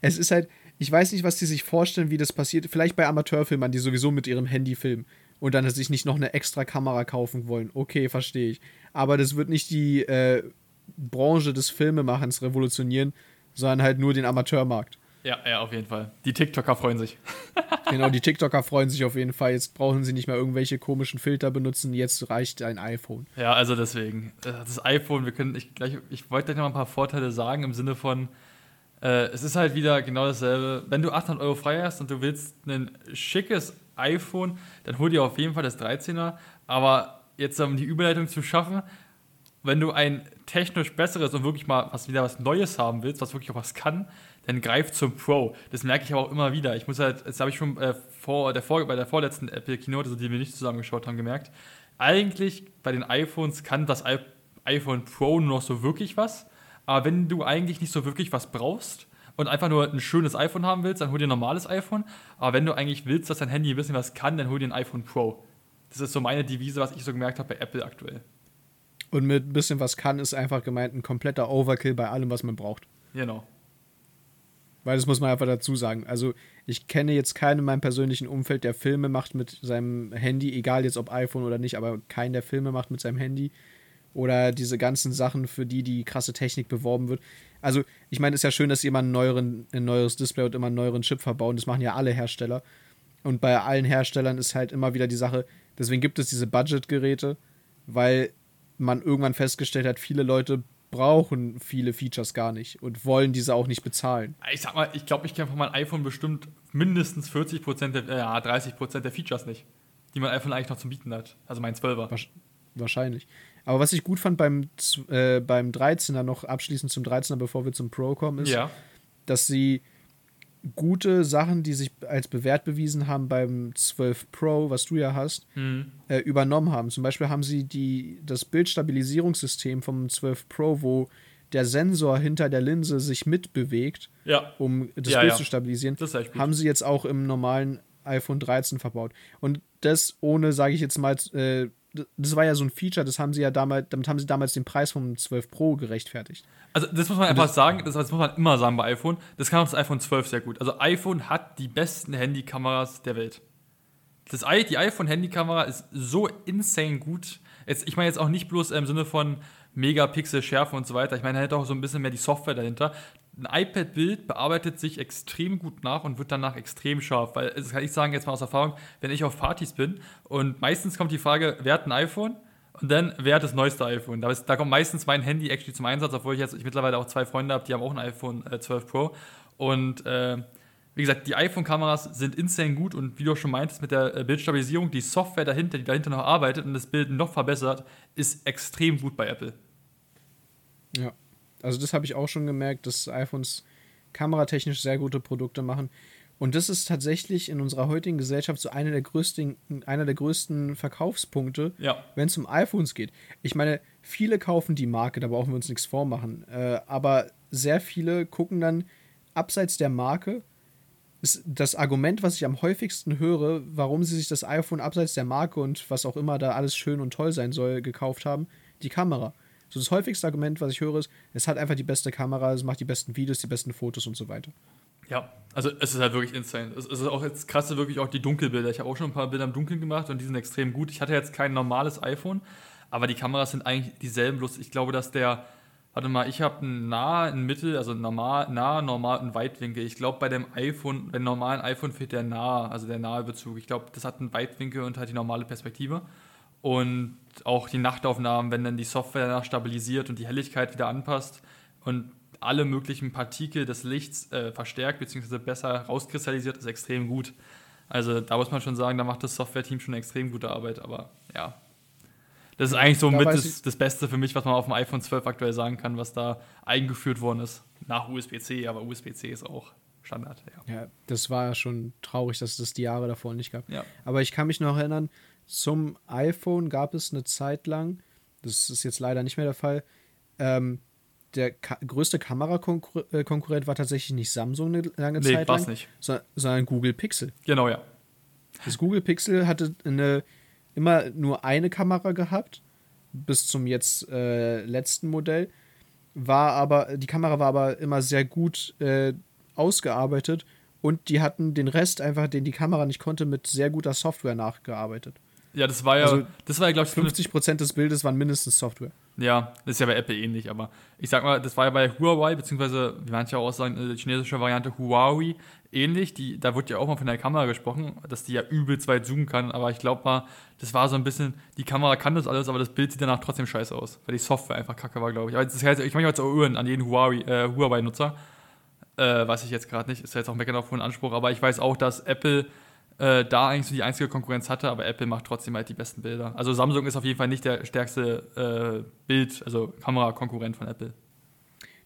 es ist halt, ich weiß nicht, was die sich vorstellen, wie das passiert. Vielleicht bei Amateurfilmern, die sowieso mit ihrem Handy filmen und dann sich nicht noch eine extra Kamera kaufen wollen. Okay, verstehe ich. Aber das wird nicht die äh, Branche des Filmemachens revolutionieren, sondern halt nur den Amateurmarkt. Ja, ja, auf jeden Fall. Die TikToker freuen sich. [laughs] genau, die TikToker freuen sich auf jeden Fall. Jetzt brauchen sie nicht mehr irgendwelche komischen Filter benutzen. Jetzt reicht ein iPhone. Ja, also deswegen. Äh, das iPhone, wir können, ich, gleich, ich wollte gleich noch ein paar Vorteile sagen im Sinne von, äh, es ist halt wieder genau dasselbe. Wenn du 800 Euro frei hast und du willst ein schickes iPhone, dann hol dir auf jeden Fall das 13er. Aber jetzt, um die Überleitung zu schaffen, wenn du ein technisch besseres und wirklich mal was wieder was Neues haben willst, was wirklich auch was kann, dann greif zum Pro. Das merke ich aber auch immer wieder. Ich muss halt, das habe ich schon äh, vor, der vor, bei der vorletzten Apple Keynote, also die wir nicht zusammengeschaut haben, gemerkt. Eigentlich bei den iPhones kann das I iPhone Pro nur noch so wirklich was. Aber wenn du eigentlich nicht so wirklich was brauchst und einfach nur ein schönes iPhone haben willst, dann hol dir ein normales iPhone. Aber wenn du eigentlich willst, dass dein Handy ein bisschen was kann, dann hol dir ein iPhone Pro. Das ist so meine Devise, was ich so gemerkt habe bei Apple aktuell. Und mit ein bisschen was kann ist einfach gemeint ein kompletter Overkill bei allem, was man braucht. Genau. Weil das muss man einfach dazu sagen. Also, ich kenne jetzt keinen in meinem persönlichen Umfeld, der Filme macht mit seinem Handy, egal jetzt ob iPhone oder nicht, aber keinen, der Filme macht mit seinem Handy. Oder diese ganzen Sachen, für die die krasse Technik beworben wird. Also, ich meine, es ist ja schön, dass sie immer neueren, ein neueres Display und immer einen neueren Chip verbauen. Das machen ja alle Hersteller. Und bei allen Herstellern ist halt immer wieder die Sache, deswegen gibt es diese Budget-Geräte, weil man irgendwann festgestellt hat, viele Leute brauchen viele Features gar nicht und wollen diese auch nicht bezahlen. Ich sag mal, ich glaube, ich kenne von meinem iPhone bestimmt mindestens 40 der, äh, ja, 30% der Features nicht, die mein iPhone eigentlich noch zum Bieten hat. Also mein 12er. Wahrscheinlich. Aber was ich gut fand beim, äh, beim 13er, noch abschließend zum 13er, bevor wir zum Pro kommen, ist, ja. dass sie gute Sachen, die sich als bewährt bewiesen haben beim 12 Pro, was du ja hast, mhm. äh, übernommen haben. Zum Beispiel haben sie die, das Bildstabilisierungssystem vom 12 Pro, wo der Sensor hinter der Linse sich mitbewegt, ja. um das ja, Bild ja. zu stabilisieren, haben sie jetzt auch im normalen iPhone 13 verbaut. Und das ohne, sage ich jetzt mal, äh, das war ja so ein Feature, das haben sie ja damals, damit haben sie damals den Preis vom 12 Pro gerechtfertigt. Also das muss man einfach sagen, das, das, muss man immer sagen bei iPhone, das kann auch das iPhone 12 sehr gut. Also iPhone hat die besten Handykameras der Welt. Das, die iPhone-Handykamera ist so insane gut. Jetzt, ich meine jetzt auch nicht bloß im Sinne von Megapixel, Schärfe und so weiter. Ich meine halt auch so ein bisschen mehr die Software dahinter ein iPad-Bild bearbeitet sich extrem gut nach und wird danach extrem scharf. Weil, das kann ich sagen jetzt mal aus Erfahrung, wenn ich auf Partys bin und meistens kommt die Frage, wer hat ein iPhone? Und dann, wer hat das neueste iPhone? Da, ist, da kommt meistens mein Handy actually zum Einsatz, obwohl ich jetzt ich mittlerweile auch zwei Freunde habe, die haben auch ein iPhone äh, 12 Pro. Und äh, wie gesagt, die iPhone-Kameras sind insane gut und wie du auch schon meintest, mit der äh, Bildstabilisierung, die Software dahinter, die dahinter noch arbeitet und das Bild noch verbessert, ist extrem gut bei Apple. Ja, also das habe ich auch schon gemerkt, dass iPhones kameratechnisch sehr gute Produkte machen. Und das ist tatsächlich in unserer heutigen Gesellschaft so einer der größten, einer der größten Verkaufspunkte, ja. wenn es um iPhones geht. Ich meine, viele kaufen die Marke, da brauchen wir uns nichts vormachen. Äh, aber sehr viele gucken dann abseits der Marke. Ist das Argument, was ich am häufigsten höre, warum sie sich das iPhone abseits der Marke und was auch immer da alles schön und toll sein soll, gekauft haben, die Kamera. So das häufigste Argument, was ich höre, ist, es hat einfach die beste Kamera, es macht die besten Videos, die besten Fotos und so weiter. Ja, also es ist halt wirklich insane. Es ist auch jetzt krasse, wirklich auch die Dunkelbilder. Ich habe auch schon ein paar Bilder im Dunkeln gemacht und die sind extrem gut. Ich hatte jetzt kein normales iPhone, aber die Kameras sind eigentlich dieselben. Bloß ich glaube, dass der, warte mal, ich habe ein nah, ein mittel, also normal, nah, normal und Weitwinkel. Ich glaube, bei dem iPhone, beim normalen iPhone fehlt der nah, also der nahe Bezug. Ich glaube, das hat einen Weitwinkel und halt die normale Perspektive. Und auch die Nachtaufnahmen, wenn dann die Software danach stabilisiert und die Helligkeit wieder anpasst und alle möglichen Partikel des Lichts äh, verstärkt bzw. besser rauskristallisiert, ist extrem gut. Also da muss man schon sagen, da macht das Software-Team schon extrem gute Arbeit, aber ja. Das ist eigentlich so mit das, das, Beste für mich, was man auf dem iPhone 12 aktuell sagen kann, was da eingeführt worden ist. Nach USB-C, aber USB-C ist auch Standard, ja. Ja, das war schon traurig, dass es das die Jahre davor nicht gab. Ja. Aber ich kann mich noch erinnern, zum iPhone gab es eine Zeit lang, das ist jetzt leider nicht mehr der Fall, ähm, der ka größte Kamerakonkurrent war tatsächlich nicht Samsung eine lange Nee, Zeit lang, nicht. so- sondern Google Pixel. Genau, ja. Das Google Pixel hatte eine, immer nur eine Kamera gehabt, bis zum jetzt äh, letzten Modell. War aber, die Kamera war aber immer sehr gut äh, ausgearbeitet und die hatten den Rest einfach, den die Kamera nicht konnte, mit sehr guter Software nachgearbeitet. Ja, das war ja, Also, das war ja, glaube ich, 50% des Bildes waren mindestens Software. Ja, das ist ja bei Apple ähnlich, aber ich sag mal, das war ja bei Huawei, beziehungsweise, wie manche auch sagen, äh, die chinesische Variante Huawei ähnlich. Die, da wird ja auch mal von der Kamera gesprochen, dass die ja übelst weit zoomen kann, aber ich glaube mal, das war so ein bisschen, die Kamera kann das alles, aber das Bild sieht danach trotzdem scheiße aus, weil die Software einfach kacke war, glaube ich. Aber das heißt, ich mache jetzt auch Uhren an jeden Huawei, äh, Huawei-Nutzer. Äh, weiß ich jetzt gerade nicht, ist ja jetzt auch meckern auf hohen Anspruch, aber ich weiß auch, dass Apple äh, da eigentlich so die einzige Konkurrenz hatte, aber Apple macht trotzdem halt die besten Bilder. Also Samsung ist auf jeden Fall nicht der stärkste äh, Bild, also Kamerakonkurrent von Apple.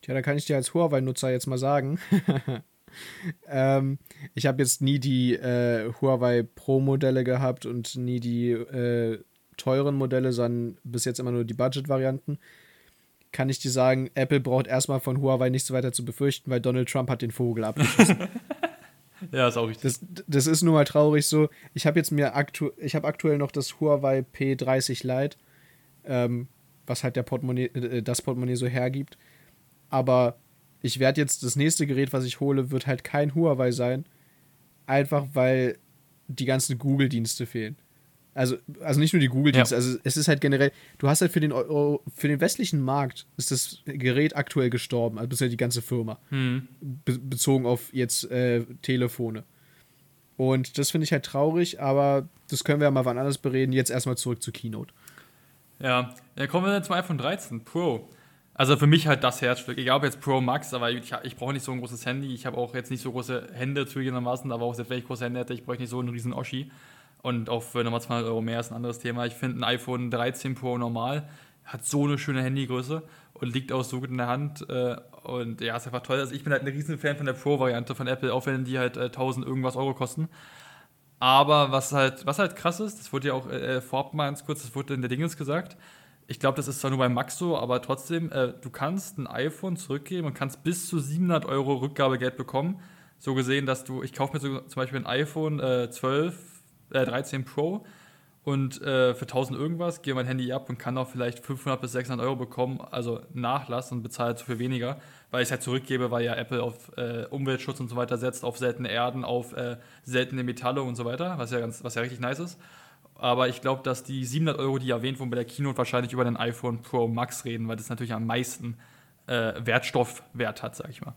Tja, da kann ich dir als Huawei-Nutzer jetzt mal sagen. [laughs] ähm, ich habe jetzt nie die äh, Huawei Pro-Modelle gehabt und nie die äh, teuren Modelle, sondern bis jetzt immer nur die Budget-Varianten. Kann ich dir sagen, Apple braucht erstmal von Huawei nichts weiter zu befürchten, weil Donald Trump hat den Vogel abgeschossen. [laughs] [laughs] Ja, ist auch richtig. Das, das ist nun mal traurig so. Ich habe jetzt mir aktu ich habe aktuell noch das Huawei P30 Lite, ähm, was halt der Portemonnaie, äh, das Portemonnaie so hergibt. Aber ich werde jetzt das nächste Gerät, was ich hole, wird halt kein Huawei sein, einfach weil die ganzen Google-Dienste fehlen. Also, also nicht nur die Google-Dienste, Ja. also es ist halt generell, du hast halt für den Euro, für den westlichen Markt ist das Gerät aktuell gestorben, also bisher die ganze Firma Hm. be bezogen auf jetzt äh, Telefone. Und das finde ich halt traurig, aber das können wir ja mal wann anders bereden. Jetzt erstmal zurück zu Keynote. Ja, ja kommen wir dann zum iPhone 13 Pro. Also für mich halt das Herzstück. Egal ob jetzt Pro Max, aber ich, ich brauche nicht so ein großes Handy. Ich habe auch jetzt nicht so große Hände zugegebenermaßen, aber auch selbst wenn ich große Hände hätte, ich bräuchte nicht so einen riesen Oschi. Und auch für nochmal 200 Euro mehr ist ein anderes Thema. Ich finde ein iPhone 13 Pro normal, hat so eine schöne Handygröße und liegt auch so gut in der Hand. Äh, und ja, ist einfach toll. Also ich bin halt ein riesen Fan von der Pro-Variante von Apple, auch wenn die halt äh, 1000 irgendwas Euro kosten. Aber was halt, was halt krass ist, das wurde ja auch äh, vorab mal ganz kurz, das wurde in der Dingens gesagt. Ich glaube, das ist zwar nur beim Max so, aber trotzdem, äh, du kannst ein iPhone zurückgeben und kannst bis zu 700 Euro Rückgabegeld bekommen. So gesehen, dass du, ich kaufe mir so, zum Beispiel ein iPhone äh, 12, äh, 13 Pro und äh, für 1000 irgendwas gehe mein Handy ab und kann auch vielleicht 500 bis 600 Euro bekommen, also Nachlass und bezahle zu viel weniger, weil ich es halt zurückgebe, weil ja Apple auf äh, Umweltschutz und so weiter setzt, auf seltene Erden, auf äh, seltene Metalle und so weiter, was ja, ganz, was ja richtig nice ist. Aber ich glaube, dass die 700 Euro, die erwähnt wurden bei der Keynote, wahrscheinlich über den iPhone Pro Max reden, weil das natürlich am meisten äh, Wertstoffwert hat, sag ich mal.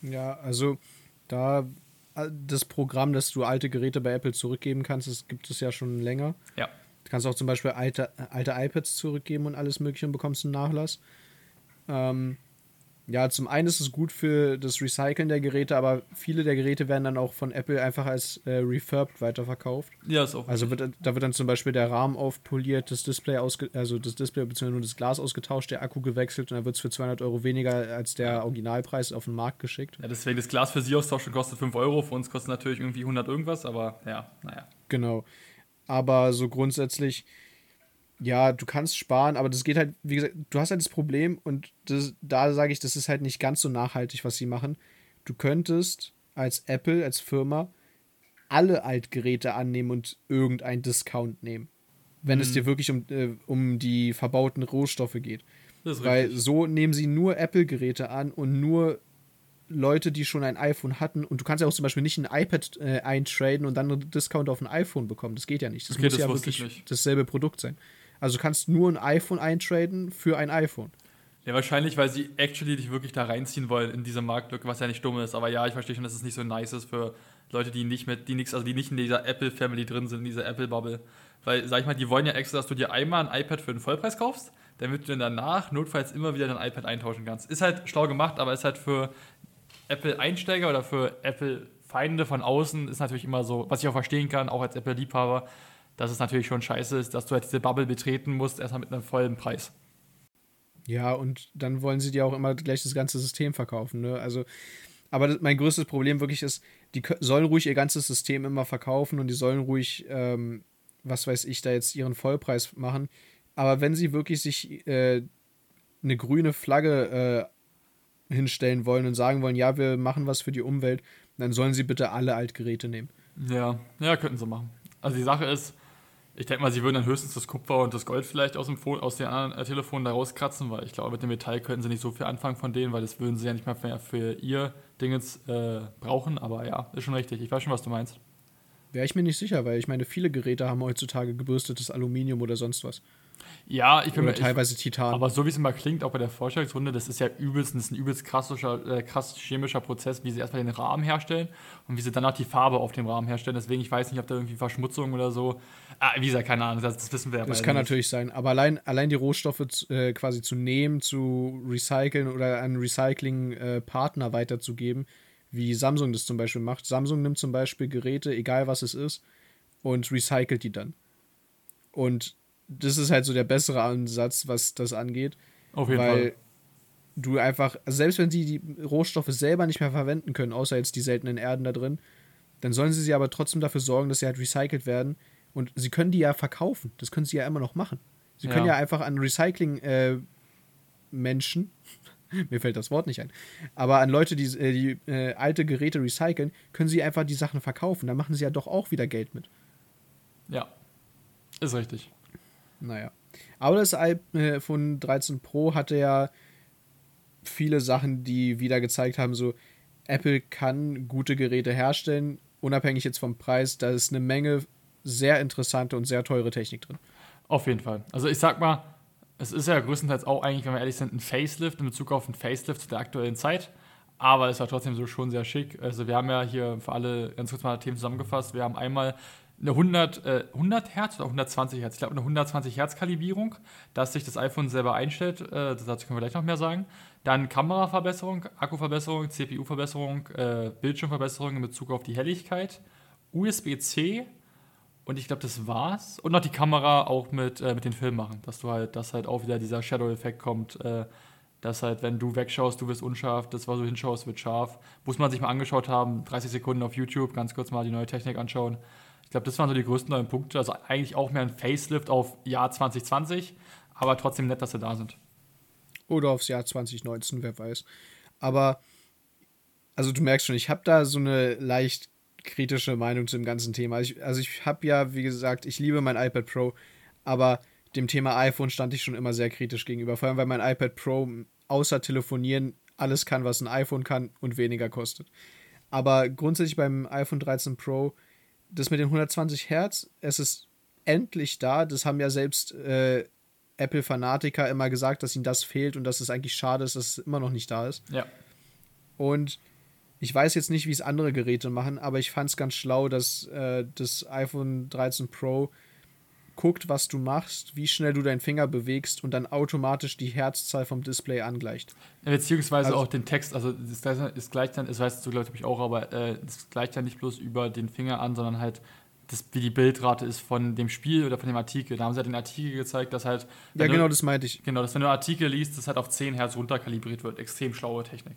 Ja, also da das Programm, dass du alte Geräte bei Apple zurückgeben kannst, das gibt es ja schon länger. Ja. Du kannst auch zum Beispiel alte, alte iPads zurückgeben und alles Mögliche und bekommst einen Nachlass. Ähm, ja, zum einen ist es gut für das Recyceln der Geräte, aber viele der Geräte werden dann auch von Apple einfach als äh, refurbed weiterverkauft. Ja, ist auch. Also wird, da wird dann zum Beispiel der Rahmen aufpoliert, das Display ausge also das Display bzw. nur das Glas ausgetauscht, der Akku gewechselt und dann wird es für 200 Euro weniger als der Originalpreis auf den Markt geschickt. ja, deswegen das Glas für Sie austauschen kostet 5 Euro, für uns kostet natürlich irgendwie 100 irgendwas, aber ja, naja. Genau. Aber so grundsätzlich, ja, du kannst sparen, aber das geht halt, wie gesagt, du hast halt das Problem und das, da sage ich, das ist halt nicht ganz so nachhaltig, was sie machen. Du könntest als Apple, als Firma, alle Altgeräte annehmen und irgendein Discount nehmen. Wenn es dir wirklich um, äh, um die verbauten Rohstoffe geht. Weil richtig. so nehmen sie nur Apple-Geräte an und nur Leute, die schon ein iPhone hatten. Und du kannst ja auch zum Beispiel nicht ein iPad äh, eintraden und dann einen Discount auf ein iPhone bekommen. Das geht ja nicht. Das Okay, muss das ja wirklich nicht. dasselbe Produkt sein. Also du kannst nur ein iPhone eintraden für ein iPhone. Ja, wahrscheinlich, weil sie actually dich wirklich da reinziehen wollen in diese Marktlücke, was ja nicht dumm ist. Aber ja, ich verstehe schon, dass es nicht so nice ist für Leute, die nicht mit, die nichts, also die nicht in dieser Apple-Family drin sind, in dieser Apple-Bubble. Weil, sag ich mal, die wollen ja extra, dass du dir einmal ein iPad für den Vollpreis kaufst, damit du dann danach notfalls immer wieder dein iPad eintauschen kannst. Ist halt schlau gemacht, aber ist halt für Apple-Einsteiger oder für Apple-Feinde von außen ist natürlich immer so, was ich auch verstehen kann, auch als Apple-Liebhaber, dass es natürlich schon scheiße ist, dass du halt diese Bubble betreten musst, erstmal mit einem vollen Preis. Ja, und dann wollen sie dir auch immer gleich das ganze System verkaufen. Ne? Also Aber mein größtes Problem wirklich ist, die sollen ruhig ihr ganzes System immer verkaufen und die sollen ruhig, ähm, was weiß ich, da jetzt ihren Vollpreis machen. Aber wenn sie wirklich sich äh, eine grüne Flagge äh, hinstellen wollen und sagen wollen, ja, wir machen was für die Umwelt, dann sollen sie bitte alle Altgeräte nehmen. Ja, ja, könnten sie machen. Also die Sache ist, ich denke mal, sie würden dann höchstens das Kupfer und das Gold vielleicht aus dem Phone, aus den anderen äh, Telefonen da rauskratzen, weil ich glaube, mit dem Metall könnten sie nicht so viel anfangen von denen, weil das würden sie ja nicht mehr für, für ihr Dingens äh, brauchen. Aber ja, ist schon richtig. Ich weiß schon, was du meinst. Wäre ich mir nicht sicher, weil ich meine, viele Geräte haben heutzutage gebürstetes Aluminium oder sonst was. Ja, ich bin Oder teilweise ich, Titan. Aber so wie es immer klingt, auch bei der Vorstellungsrunde, das ist ja übelst, das ist ein übelst krasser, äh, krass chemischer Prozess, wie sie erstmal den Rahmen herstellen und wie sie dann auch die Farbe auf dem Rahmen herstellen. Deswegen, ich weiß nicht, ob da irgendwie Verschmutzung oder so. Ah, wie gesagt, keine Ahnung, das, das wissen wir ja Das kann nicht. natürlich sein. Aber allein, allein die Rohstoffe äh, quasi zu nehmen, zu recyceln oder einen Recycling-Partner äh, weiterzugeben, wie Samsung das zum Beispiel macht. Samsung nimmt zum Beispiel Geräte, egal was es ist, und recycelt die dann. Und das ist halt so der bessere Ansatz, was das angeht. Auf jeden weil Fall. du einfach, selbst wenn sie die Rohstoffe selber nicht mehr verwenden können, außer jetzt die seltenen Erden da drin, dann sollen sie sie aber trotzdem dafür sorgen, dass sie halt recycelt werden. Und sie können die ja verkaufen. Das können sie ja immer noch machen. Sie können ja, ja einfach an Recycling-Menschen, äh, [laughs] mir fällt das Wort nicht ein, aber an Leute, die, äh, die äh, alte Geräte recyceln, können sie einfach die Sachen verkaufen. Dann machen sie ja doch auch wieder Geld mit. Ja, ist richtig. Naja. Aber das iPhone 13 Pro hatte ja viele Sachen, die wieder gezeigt haben, so Apple kann gute Geräte herstellen, unabhängig jetzt vom Preis. Da ist eine Menge sehr interessante und sehr teure Technik drin. Auf jeden Fall. Also ich sag mal, es ist ja größtenteils auch eigentlich, wenn wir ehrlich sind, ein Facelift in Bezug auf ein Facelift zu der aktuellen Zeit. Aber es war trotzdem so schon sehr schick. Also wir haben ja hier für alle ganz kurz mal Themen zusammengefasst. Wir haben einmal eine 100, äh, 100 Hertz oder 120 Hertz, ich glaube eine 120 Hertz Kalibrierung, dass sich das iPhone selber einstellt, äh, dazu können wir gleich noch mehr sagen. Dann Kameraverbesserung, Akkuverbesserung, CPU-Verbesserung, äh, Bildschirmverbesserung in Bezug auf die Helligkeit, USB-C und ich glaube, das war's. Und noch die Kamera auch mit, äh, mit den Filmen machen, dass du halt, dass halt auch wieder dieser Shadow-Effekt kommt, äh, dass halt, wenn du wegschaust, du wirst unscharf, das, was du hinschaust, wird scharf. Muss man sich mal angeschaut haben, 30 Sekunden auf YouTube, ganz kurz mal die neue Technik anschauen. Ich glaube, das waren so die größten neuen Punkte. Also eigentlich auch mehr ein Facelift auf Jahr 2020, aber trotzdem nett, dass sie da sind. Oder aufs Jahr 2019, wer weiß. Aber, also du merkst schon, ich habe da so eine leicht kritische Meinung zu dem ganzen Thema. Ich, also ich habe ja, wie gesagt, ich liebe mein iPad Pro, aber dem Thema iPhone stand ich schon immer sehr kritisch gegenüber. Vor allem, weil mein iPad Pro außer telefonieren alles kann, was ein iPhone kann und weniger kostet. Aber grundsätzlich beim iPhone 13 Pro das mit den 120 Hertz, es ist endlich da. Das haben ja selbst äh, Apple-Fanatiker immer gesagt, dass ihnen das fehlt und dass es eigentlich schade ist, dass es immer noch nicht da ist. Ja. Und ich weiß jetzt nicht, wie es andere Geräte machen, aber ich fand es ganz schlau, dass äh, das iPhone 13 Pro guckt, was du machst, wie schnell du deinen Finger bewegst und dann automatisch die Herzzahl vom Display angleicht. beziehungsweise also, auch den Text, also das ist gleich dann, das weißt du, glaube ich, auch, aber äh, das gleicht ja nicht bloß über den Finger an, sondern halt das, wie die Bildrate ist von dem Spiel oder von dem Artikel. Da haben sie ja den Artikel gezeigt, dass halt. Ja, genau, du, das meinte ich. Genau, dass wenn du einen Artikel liest, das halt auf 10 Hertz runterkalibriert wird. Extrem schlaue Technik.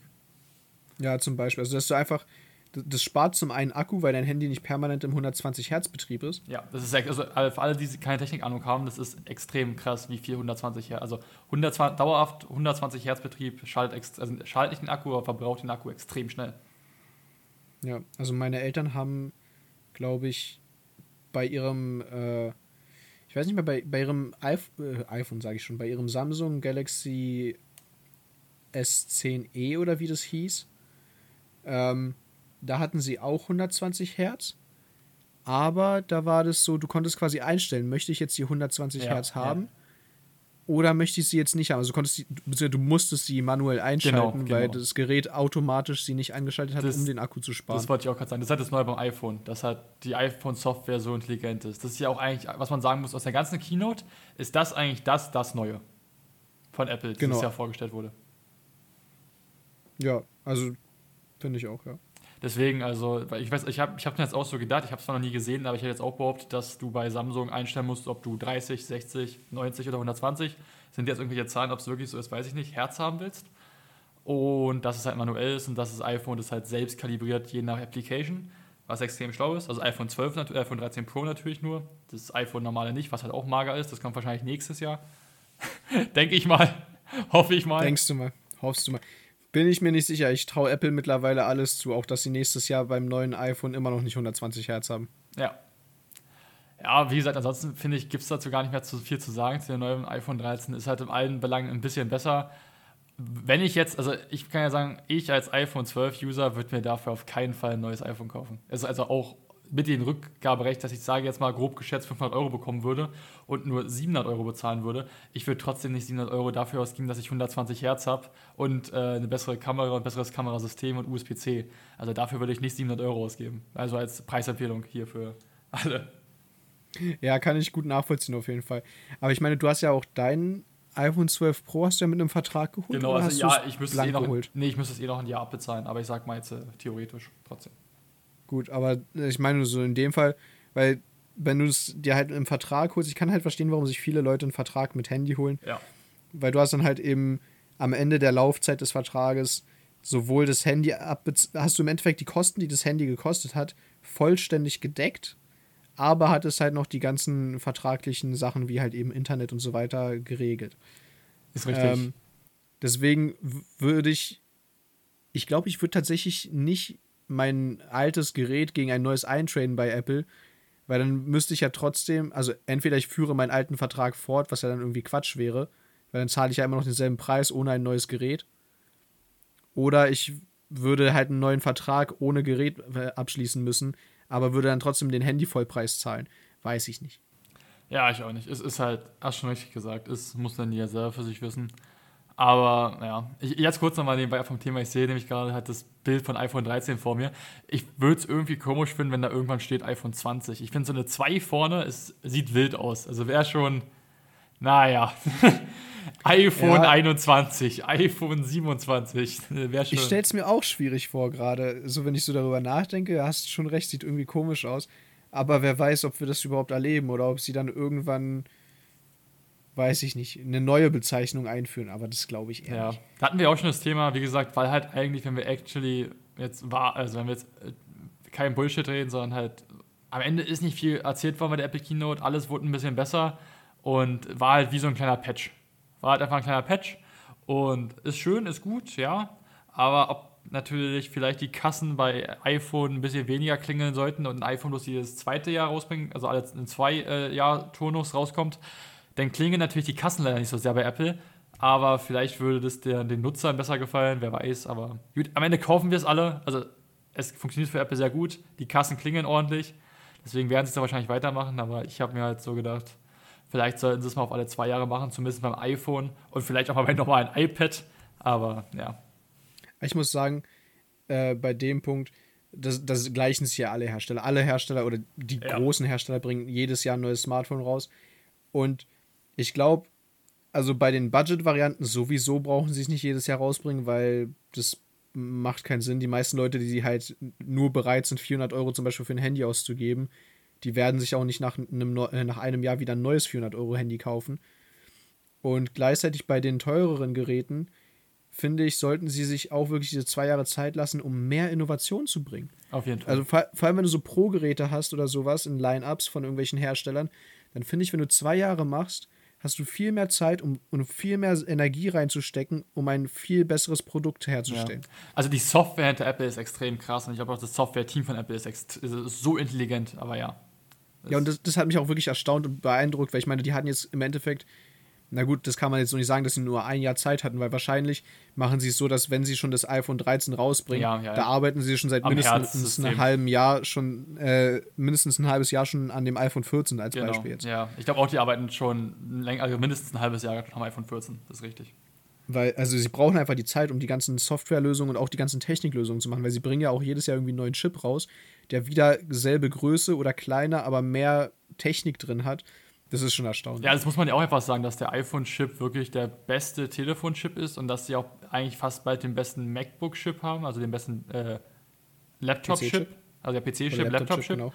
Ja, zum Beispiel. Also, dass du einfach das spart zum einen Akku, weil dein Handy nicht permanent im 120 Hertz Betrieb ist. Ja, das ist also für alle, die keine Technikahnung haben, das ist extrem krass, wie viel 120 Hertz. Also 120, dauerhaft 120 Hertz Betrieb schaltet, also schaltet nicht den Akku, aber verbraucht den Akku extrem schnell. Ja, also meine Eltern haben, glaube ich, bei ihrem, äh, ich weiß nicht mehr, bei, bei ihrem iPhone, äh, iPhone sage ich schon, bei ihrem Samsung Galaxy S10e oder wie das hieß, ähm, da hatten sie auch 120 Hertz. Aber da war das so, du konntest quasi einstellen, möchte ich jetzt die 120 ja, Hertz haben ja. oder möchte ich sie jetzt nicht haben. Also du, konntest die, du musstest sie manuell einschalten, genau, weil genau. das Gerät automatisch sie nicht angeschaltet hat, das, um den Akku zu sparen. Das wollte ich auch gerade sagen. Das ist halt das Neue beim iPhone, dass halt die iPhone-Software so intelligent ist. Das ist ja auch eigentlich, was man sagen muss, aus der ganzen Keynote ist das eigentlich das, das Neue von Apple, das genau. Jahr vorgestellt wurde. Ja, also finde ich auch, ja. Deswegen, also, ich weiß, ich habe ich hab mir jetzt auch so gedacht, ich habe es zwar noch nie gesehen, aber ich hätte jetzt auch behauptet, dass du bei Samsung einstellen musst, ob du 30, 60, 90 oder 120, sind jetzt irgendwelche Zahlen, ob es wirklich so ist, weiß ich nicht, Herz haben willst. und dass es halt manuell ist und dass das iPhone das halt selbst kalibriert, je nach Application, was extrem schlau ist. Also iPhone 12, iPhone 13 Pro natürlich nur, das iPhone normale nicht, was halt auch mager ist. Das kommt wahrscheinlich nächstes Jahr. [laughs] Denke ich mal. [laughs] Hoffe ich mal. Denkst du mal. Hoffst du mal. Bin ich mir nicht sicher. Ich traue Apple mittlerweile alles zu, auch dass sie nächstes Jahr beim neuen iPhone immer noch nicht 120 Hertz haben. Ja. Ja, wie gesagt, ansonsten finde ich, gibt es dazu gar nicht mehr zu viel zu sagen. Zu dem neuen iPhone 13 ist halt in allen Belangen ein bisschen besser wenn ich jetzt, also ich kann ja sagen, ich als iPhone 12-User würde mir dafür auf keinen Fall ein neues iPhone kaufen. Also, also auch mit dem Rückgaberecht, dass ich sage jetzt mal grob geschätzt 500 Euro bekommen würde und nur 700 Euro bezahlen würde. Ich würde trotzdem nicht 700 Euro dafür ausgeben, dass ich 120 Hertz habe und äh, eine bessere Kamera und besseres Kamerasystem und USB-C. Also dafür würde ich nicht 700 Euro ausgeben. Also als Preisempfehlung hier für alle. Ja, kann ich gut nachvollziehen auf jeden Fall. Aber ich meine, du hast ja auch deinen iPhone 12 Pro hast du ja mit einem Vertrag geholt? Genau, also ja, ich müsste es eh noch, geholt? nee, ich müsste es eh noch ein Jahr abbezahlen, aber ich sag mal jetzt äh, theoretisch trotzdem. Gut, aber ich meine so in dem Fall, weil wenn du es dir halt im Vertrag holst, ich kann halt verstehen, warum sich viele Leute einen Vertrag mit Handy holen. Ja. Weil du hast dann halt eben am Ende der Laufzeit des Vertrages sowohl das Handy hast du im Endeffekt die Kosten, die das Handy gekostet hat, vollständig gedeckt aber hat es halt noch die ganzen vertraglichen Sachen wie halt eben Internet und so weiter geregelt. Ist richtig. Ähm, deswegen würde ich, ich glaube, ich würde tatsächlich nicht mein altes Gerät gegen ein neues eintraden bei Apple, weil dann müsste ich ja trotzdem, also entweder ich führe meinen alten Vertrag fort, was ja dann irgendwie Quatsch wäre, weil dann zahle ich ja immer noch denselben Preis ohne ein neues Gerät. Oder ich würde halt einen neuen Vertrag ohne Gerät äh, abschließen müssen, aber würde dann trotzdem den Handy-Vollpreis zahlen. Weiß ich nicht. Ja, ich auch nicht. Es ist halt, hast schon richtig gesagt, es muss dann jeder selber für sich wissen. Aber ja, ich, jetzt kurz nochmal nebenbei vom Thema. Ich sehe nämlich gerade halt das Bild von iPhone 13 vor mir. Ich würde es irgendwie komisch finden, wenn da irgendwann steht iPhone 20. Ich finde so eine 2 vorne, es sieht wild aus. Also wäre schon, naja. [laughs] iPhone ja. 21, iPhone 27. Wäre schon. Ich stelle es mir auch schwierig vor, gerade. So, wenn ich so darüber nachdenke, hast schon recht, sieht irgendwie komisch aus. Aber wer weiß, ob wir das überhaupt erleben oder ob sie dann irgendwann, weiß ich nicht, eine neue Bezeichnung einführen. Aber das glaube ich eher ja. nicht. Da hatten wir auch schon das Thema, wie gesagt, weil halt eigentlich, wenn wir actually jetzt war, also wenn wir jetzt äh, kein Bullshit reden, sondern halt am Ende ist nicht viel erzählt worden bei der Epic Keynote, alles wurde ein bisschen besser und war halt wie so ein kleiner Patch. War halt einfach ein kleiner Patch. Und ist schön, ist gut, ja. Aber ob natürlich vielleicht die Kassen bei iPhone ein bisschen weniger klingeln sollten und ein iPhone bloß jedes zweite Jahr rausbringen, also alles in zwei äh, Jahr Turnus rauskommt, dann klingeln natürlich die Kassen leider nicht so sehr bei Apple. Aber vielleicht würde das der, den Nutzern besser gefallen, wer weiß. Aber gut, am Ende kaufen wir es alle. Also es funktioniert für Apple sehr gut. Die Kassen klingeln ordentlich. Deswegen werden sie es da wahrscheinlich weitermachen. Aber ich habe mir halt so gedacht, Vielleicht sollten sie es mal auf alle zwei Jahre machen, zumindest beim iPhone und vielleicht auch mal bei normalen iPad. Aber ja. Ich muss sagen, äh, bei dem Punkt, das, das gleichen sich ja alle Hersteller. Alle Hersteller oder die ja. großen Hersteller bringen jedes Jahr ein neues Smartphone raus. Und ich glaube, also bei den Budget-Varianten sowieso brauchen sie es nicht jedes Jahr rausbringen, weil das macht keinen Sinn. Die meisten Leute, die halt nur bereit sind, 400 Euro zum Beispiel für ein Handy auszugeben, die werden sich auch nicht nach einem, äh, nach einem Jahr wieder ein neues 400-Euro-Handy kaufen. Und gleichzeitig bei den teureren Geräten, finde ich, sollten sie sich auch wirklich diese zwei Jahre Zeit lassen, um mehr Innovation zu bringen. Auf jeden Fall. Also vor, vor allem, wenn du so Pro-Geräte hast oder sowas in Line-Ups von irgendwelchen Herstellern, dann finde ich, wenn du zwei Jahre machst, hast du viel mehr Zeit um, und viel mehr Energie reinzustecken, um ein viel besseres Produkt herzustellen. Ja. Also die Software hinter Apple ist extrem krass und ich glaube auch das Software-Team von Apple ist, ist, so intelligent, aber ja. Ja, und das, das hat mich auch wirklich erstaunt und beeindruckt, weil ich meine, die hatten jetzt im Endeffekt, na gut, das kann man jetzt so nicht sagen, dass sie nur ein Jahr Zeit hatten, weil wahrscheinlich machen sie es so, dass wenn sie schon das iPhone 13 rausbringen, ja, ja, da arbeiten sie schon seit Am mindestens einem halben Jahr schon, äh, mindestens ein halbes Jahr schon an dem iPhone 14 als genau. Beispiel jetzt. Ja, ich glaube auch, die arbeiten schon länger, also mindestens ein halbes Jahr am iPhone 14, das ist richtig. Weil, also sie brauchen einfach die Zeit, um die ganzen Softwarelösungen und auch die ganzen Techniklösungen zu machen, weil sie bringen ja auch jedes Jahr irgendwie einen neuen Chip raus, der wieder selbe Größe oder kleiner, aber mehr Technik drin hat. Das ist schon erstaunlich. Ja, das muss man ja auch einfach sagen, dass der iPhone-Chip wirklich der beste Telefonchip ist und dass sie auch eigentlich fast bald den besten MacBook-Chip haben, also den besten äh, Laptop-Chip, also der PC-Chip, Laptop-Chip. Laptop genau.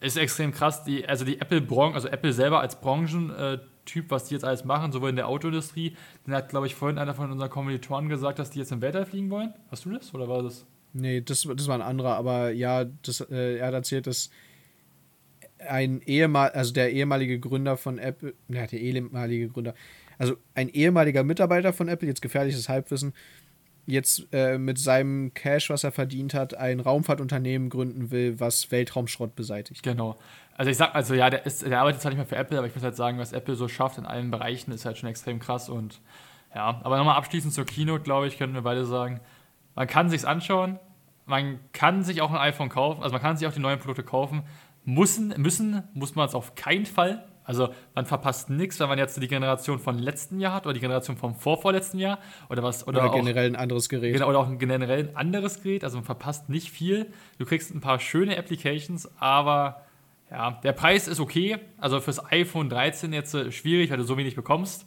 Ist extrem krass. Die, also die Apple also Apple selber als Branchentyp, was die jetzt alles machen, sowohl in der Autoindustrie, dann hat, glaube ich, vorhin einer von unseren Kommilitonen gesagt, dass die jetzt im Weltall fliegen wollen. Hast du das oder war das? Nee, das, das war ein anderer, aber ja, das, äh, er hat erzählt, dass ein ehemal, also der ehemalige Gründer von Apple, ja, der ehemalige Gründer, also ein ehemaliger Mitarbeiter von Apple, jetzt gefährliches Halbwissen, jetzt äh, mit seinem Cash, was er verdient hat, ein Raumfahrtunternehmen gründen will, was Weltraumschrott beseitigt. Genau. Also ich sag, also ja, der, ist, der arbeitet zwar nicht mehr für Apple, aber ich muss halt sagen, was Apple so schafft in allen Bereichen, ist halt schon extrem krass und ja, aber nochmal abschließend zur Keynote, glaube ich, können wir beide sagen, man kann sich's anschauen, man kann sich auch ein iPhone kaufen, also man kann sich auch die neuen Produkte kaufen, müssen, müssen muss man es auf keinen Fall. Also man verpasst nichts, wenn man jetzt die Generation von letzten Jahr hat oder die Generation vom vorvorletzten Jahr oder was oder, Oder auch, generell ein anderes Gerät. Genau, oder auch ein generell ein anderes Gerät. Also man verpasst nicht viel. Du kriegst ein paar schöne Applications, aber ja, der Preis ist okay. Also fürs iPhone 13 jetzt äh, schwierig, weil du so wenig bekommst.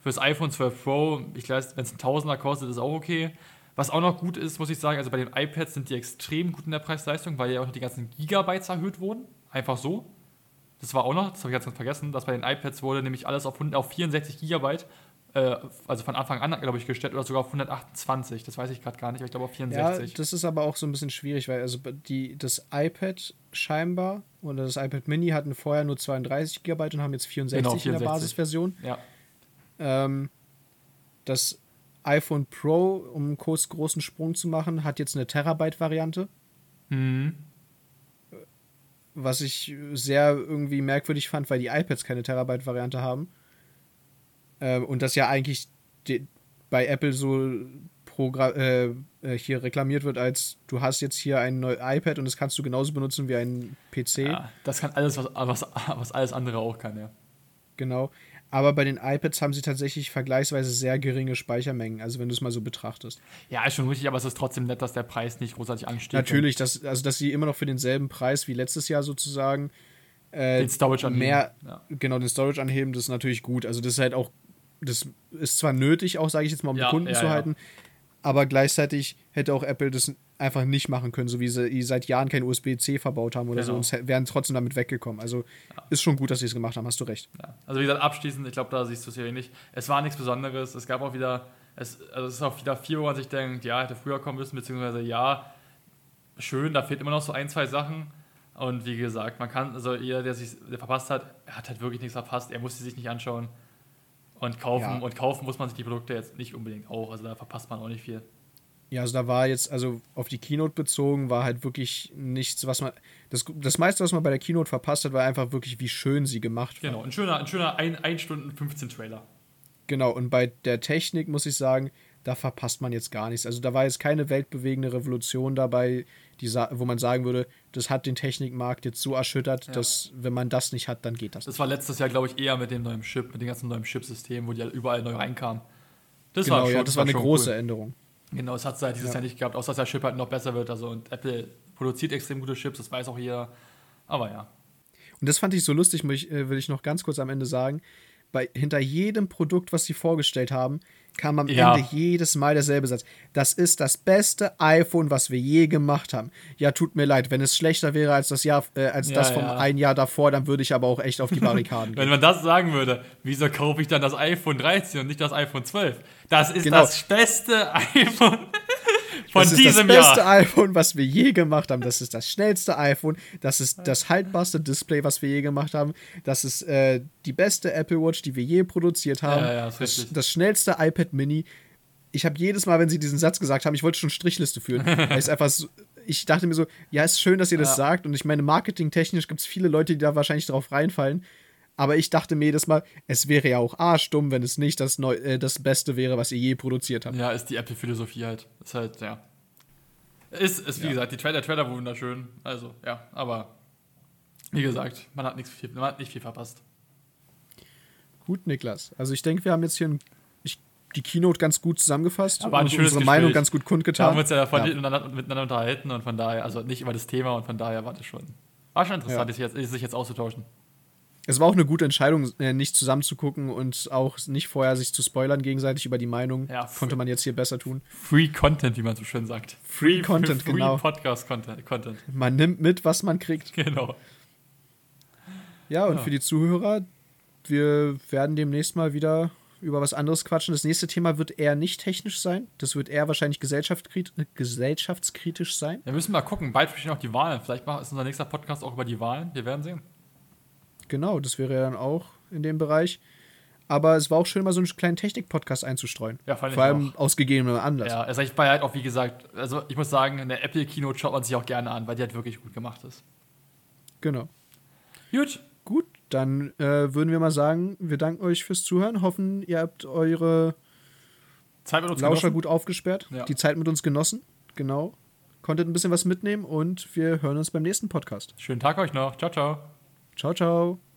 Fürs iPhone 12 Pro, ich weiß, wenn es ein Tausender kostet, ist auch okay. Was auch noch gut ist, muss ich sagen, also bei den iPads sind die extrem gut in der Preis-Leistung, weil ja auch noch die ganzen Gigabytes erhöht wurden. Einfach so. Das war auch noch, das habe ich ganz, ganz vergessen, dass bei den iPads wurde nämlich alles auf, 100 auf 64 Gigabyte, äh, also von Anfang an, glaube ich, gestellt oder sogar auf 128. Das weiß ich gerade gar nicht, aber ich glaube auf Ja, 64. das ist aber auch so ein bisschen schwierig, weil also die, das iPad scheinbar oder das iPad Mini hatten vorher nur 32 GB und haben jetzt 64, Genau, in 64. der Basisversion. ja. Ähm, das iPhone Pro, um einen kurz großen Sprung zu machen, hat jetzt eine Terabyte-Variante, Mhm. was ich sehr irgendwie merkwürdig fand, weil die iPads keine Terabyte-Variante haben. Ähm, und das ja eigentlich bei Apple so progra- äh, äh, hier reklamiert wird, als du hast jetzt hier ein neues iPad und das kannst du genauso benutzen wie ein PC. ja. Das kann alles, was, was, was alles andere auch kann, ja. Genau. Aber bei den iPads haben sie tatsächlich vergleichsweise sehr geringe Speichermengen, also wenn du es mal so betrachtest. Ja, ist schon richtig, aber es ist trotzdem nett, dass der Preis nicht großartig ansteht. Natürlich, dass, also dass sie immer noch für denselben Preis wie letztes Jahr sozusagen äh, Den Storage anheben. mehr, Ja. genau, den Storage anheben, das ist natürlich gut. Also das ist halt auch, das ist zwar nötig, auch sage ich jetzt mal, um Ja, die Kunden ja, zu halten, aber gleichzeitig hätte auch Apple das einfach nicht machen können, so wie sie seit Jahren kein USB-C verbaut haben oder so Genau. und es wären trotzdem damit weggekommen. Also ist schon gut, dass sie es gemacht haben, hast du recht. Ja. Also wie gesagt, abschließend, ich glaube, da siehst du es hier nicht. Es war nichts Besonderes. Es gab auch wieder, es, also es ist auch wieder viel, wo man sich denkt, ja, hätte früher kommen müssen, beziehungsweise ja, schön, da fehlt immer noch so ein, zwei Sachen. Und wie gesagt, man kann, also jeder, der sich der verpasst hat, hat halt wirklich nichts verpasst, er muss sie sich nicht anschauen. Und kaufen, Ja. und kaufen muss man sich die Produkte jetzt nicht unbedingt auch. Also da verpasst man auch nicht viel. Ja, also da war jetzt, also auf die Keynote bezogen, war halt wirklich nichts, was man. Das, das meiste, was man bei der Keynote verpasst hat, war einfach wirklich, wie schön sie gemacht war. Genau, ein schöner, ein schöner 1 Stunden 15 Trailer. Genau, und bei der Technik muss ich sagen, da verpasst man jetzt gar nichts. Also da war jetzt keine weltbewegende Revolution dabei, die, wo man sagen würde, das hat den Technikmarkt jetzt so erschüttert, Ja. dass wenn man das nicht hat, dann geht das. Das war letztes Jahr, glaube ich, eher mit dem neuen Chip, mit dem ganzen neuen Chipsystem, wo die überall neu reinkamen. Das genau, schon, ja, das war eine große cool. Änderung. Genau, das hat es halt dieses Ja. Jahr nicht gehabt, außer dass der Chip halt noch besser wird. Also und Apple produziert extrem gute Chips, das weiß auch jeder. Aber ja. Und das fand ich so lustig, äh, will ich noch ganz kurz am Ende sagen. Bei, hinter jedem Produkt, was sie vorgestellt haben, kam am Ja. Ende jedes Mal derselbe Satz. Das ist das beste iPhone, was wir je gemacht haben. Ja, tut mir leid, wenn es schlechter wäre als das Jahr, äh, als Ja, das vom ja. ein Jahr davor, dann würde ich aber auch echt auf die Barrikaden [laughs] Wenn gehen. man das sagen würde, wieso kaufe ich dann das iPhone 13 und nicht das iPhone 12? Das ist Genau. das beste iPhone [laughs] von Das ist diesem das beste Jahr. iPhone, was wir je gemacht haben. Das ist das schnellste iPhone. Das ist das haltbarste Display, was wir je gemacht haben. Das ist äh, die beste Apple Watch, die wir je produziert haben. Ja, ja, ist das, richtig. das schnellste iPad Mini. Ich habe jedes Mal, wenn sie diesen Satz gesagt haben, ich wollte schon Strichliste führen. [laughs] weil es einfach so, ich dachte mir so, ja, ist schön, dass ihr das Ja. sagt. Und ich meine, marketingtechnisch gibt es viele Leute, die da wahrscheinlich drauf reinfallen. Aber ich dachte mir jedes Mal, es wäre ja auch arschdumm, wenn es nicht das, Neu äh, das Beste wäre, was ihr je produziert habt. Ja, ist die Apple-Philosophie halt. Ist halt, ja. Ist, ist wie gesagt, die Trailer, der Trailer wunderschön. Also, ja, aber wie gesagt, man hat, nichts viel, man hat nicht viel verpasst. Gut, Niklas. Also ich denke, wir haben jetzt hier ein, ich, die Keynote ganz gut zusammengefasst Aber und unsere Meinung Gespräch. ganz gut kundgetan. haben wir uns ja davon Ja. miteinander, unterhalten und von daher, also nicht über das Thema und von daher war das schon. War schon interessant, sich, jetzt, sich jetzt auszutauschen. Es war auch eine gute Entscheidung, äh, nicht zusammenzugucken und auch nicht vorher sich zu spoilern gegenseitig über die Meinung. Ja, Konnte man jetzt hier besser tun. Free Content, wie man so schön sagt. Free Content, Free genau. Podcast Content, Content. Man nimmt mit, was man kriegt. Genau. Ja, und Ja. für die Zuhörer, wir werden demnächst mal wieder über was anderes quatschen. Das nächste Thema wird eher nicht technisch sein. Das wird eher wahrscheinlich gesellschaftskrit gesellschaftskritisch sein. Wir müssen mal gucken, bald stehen auch die Wahlen. Vielleicht ist unser nächster Podcast auch über die Wahlen. Wir werden sehen. Genau, das wäre ja dann auch in dem Bereich. Aber es war auch schön, mal so einen kleinen Technik-Podcast einzustreuen. Ja, fand ich Vor allem auch. aus gegebenem Anlass. Ja, es ist bei halt auch, wie gesagt, also ich muss sagen, eine Apple Keynote schaut man sich auch gerne an, weil die halt wirklich gut gemacht ist. Genau. Gut, Gut, dann äh, würden wir mal sagen, wir danken euch fürs Zuhören. Hoffen, ihr habt eure Zeit mit uns Lauscher genossen. gut aufgesperrt, Ja. die Zeit mit uns genossen. Genau. Konntet ein bisschen was mitnehmen und wir hören uns beim nächsten Podcast. Schönen Tag euch noch. Ciao, ciao. Ciao, ciao.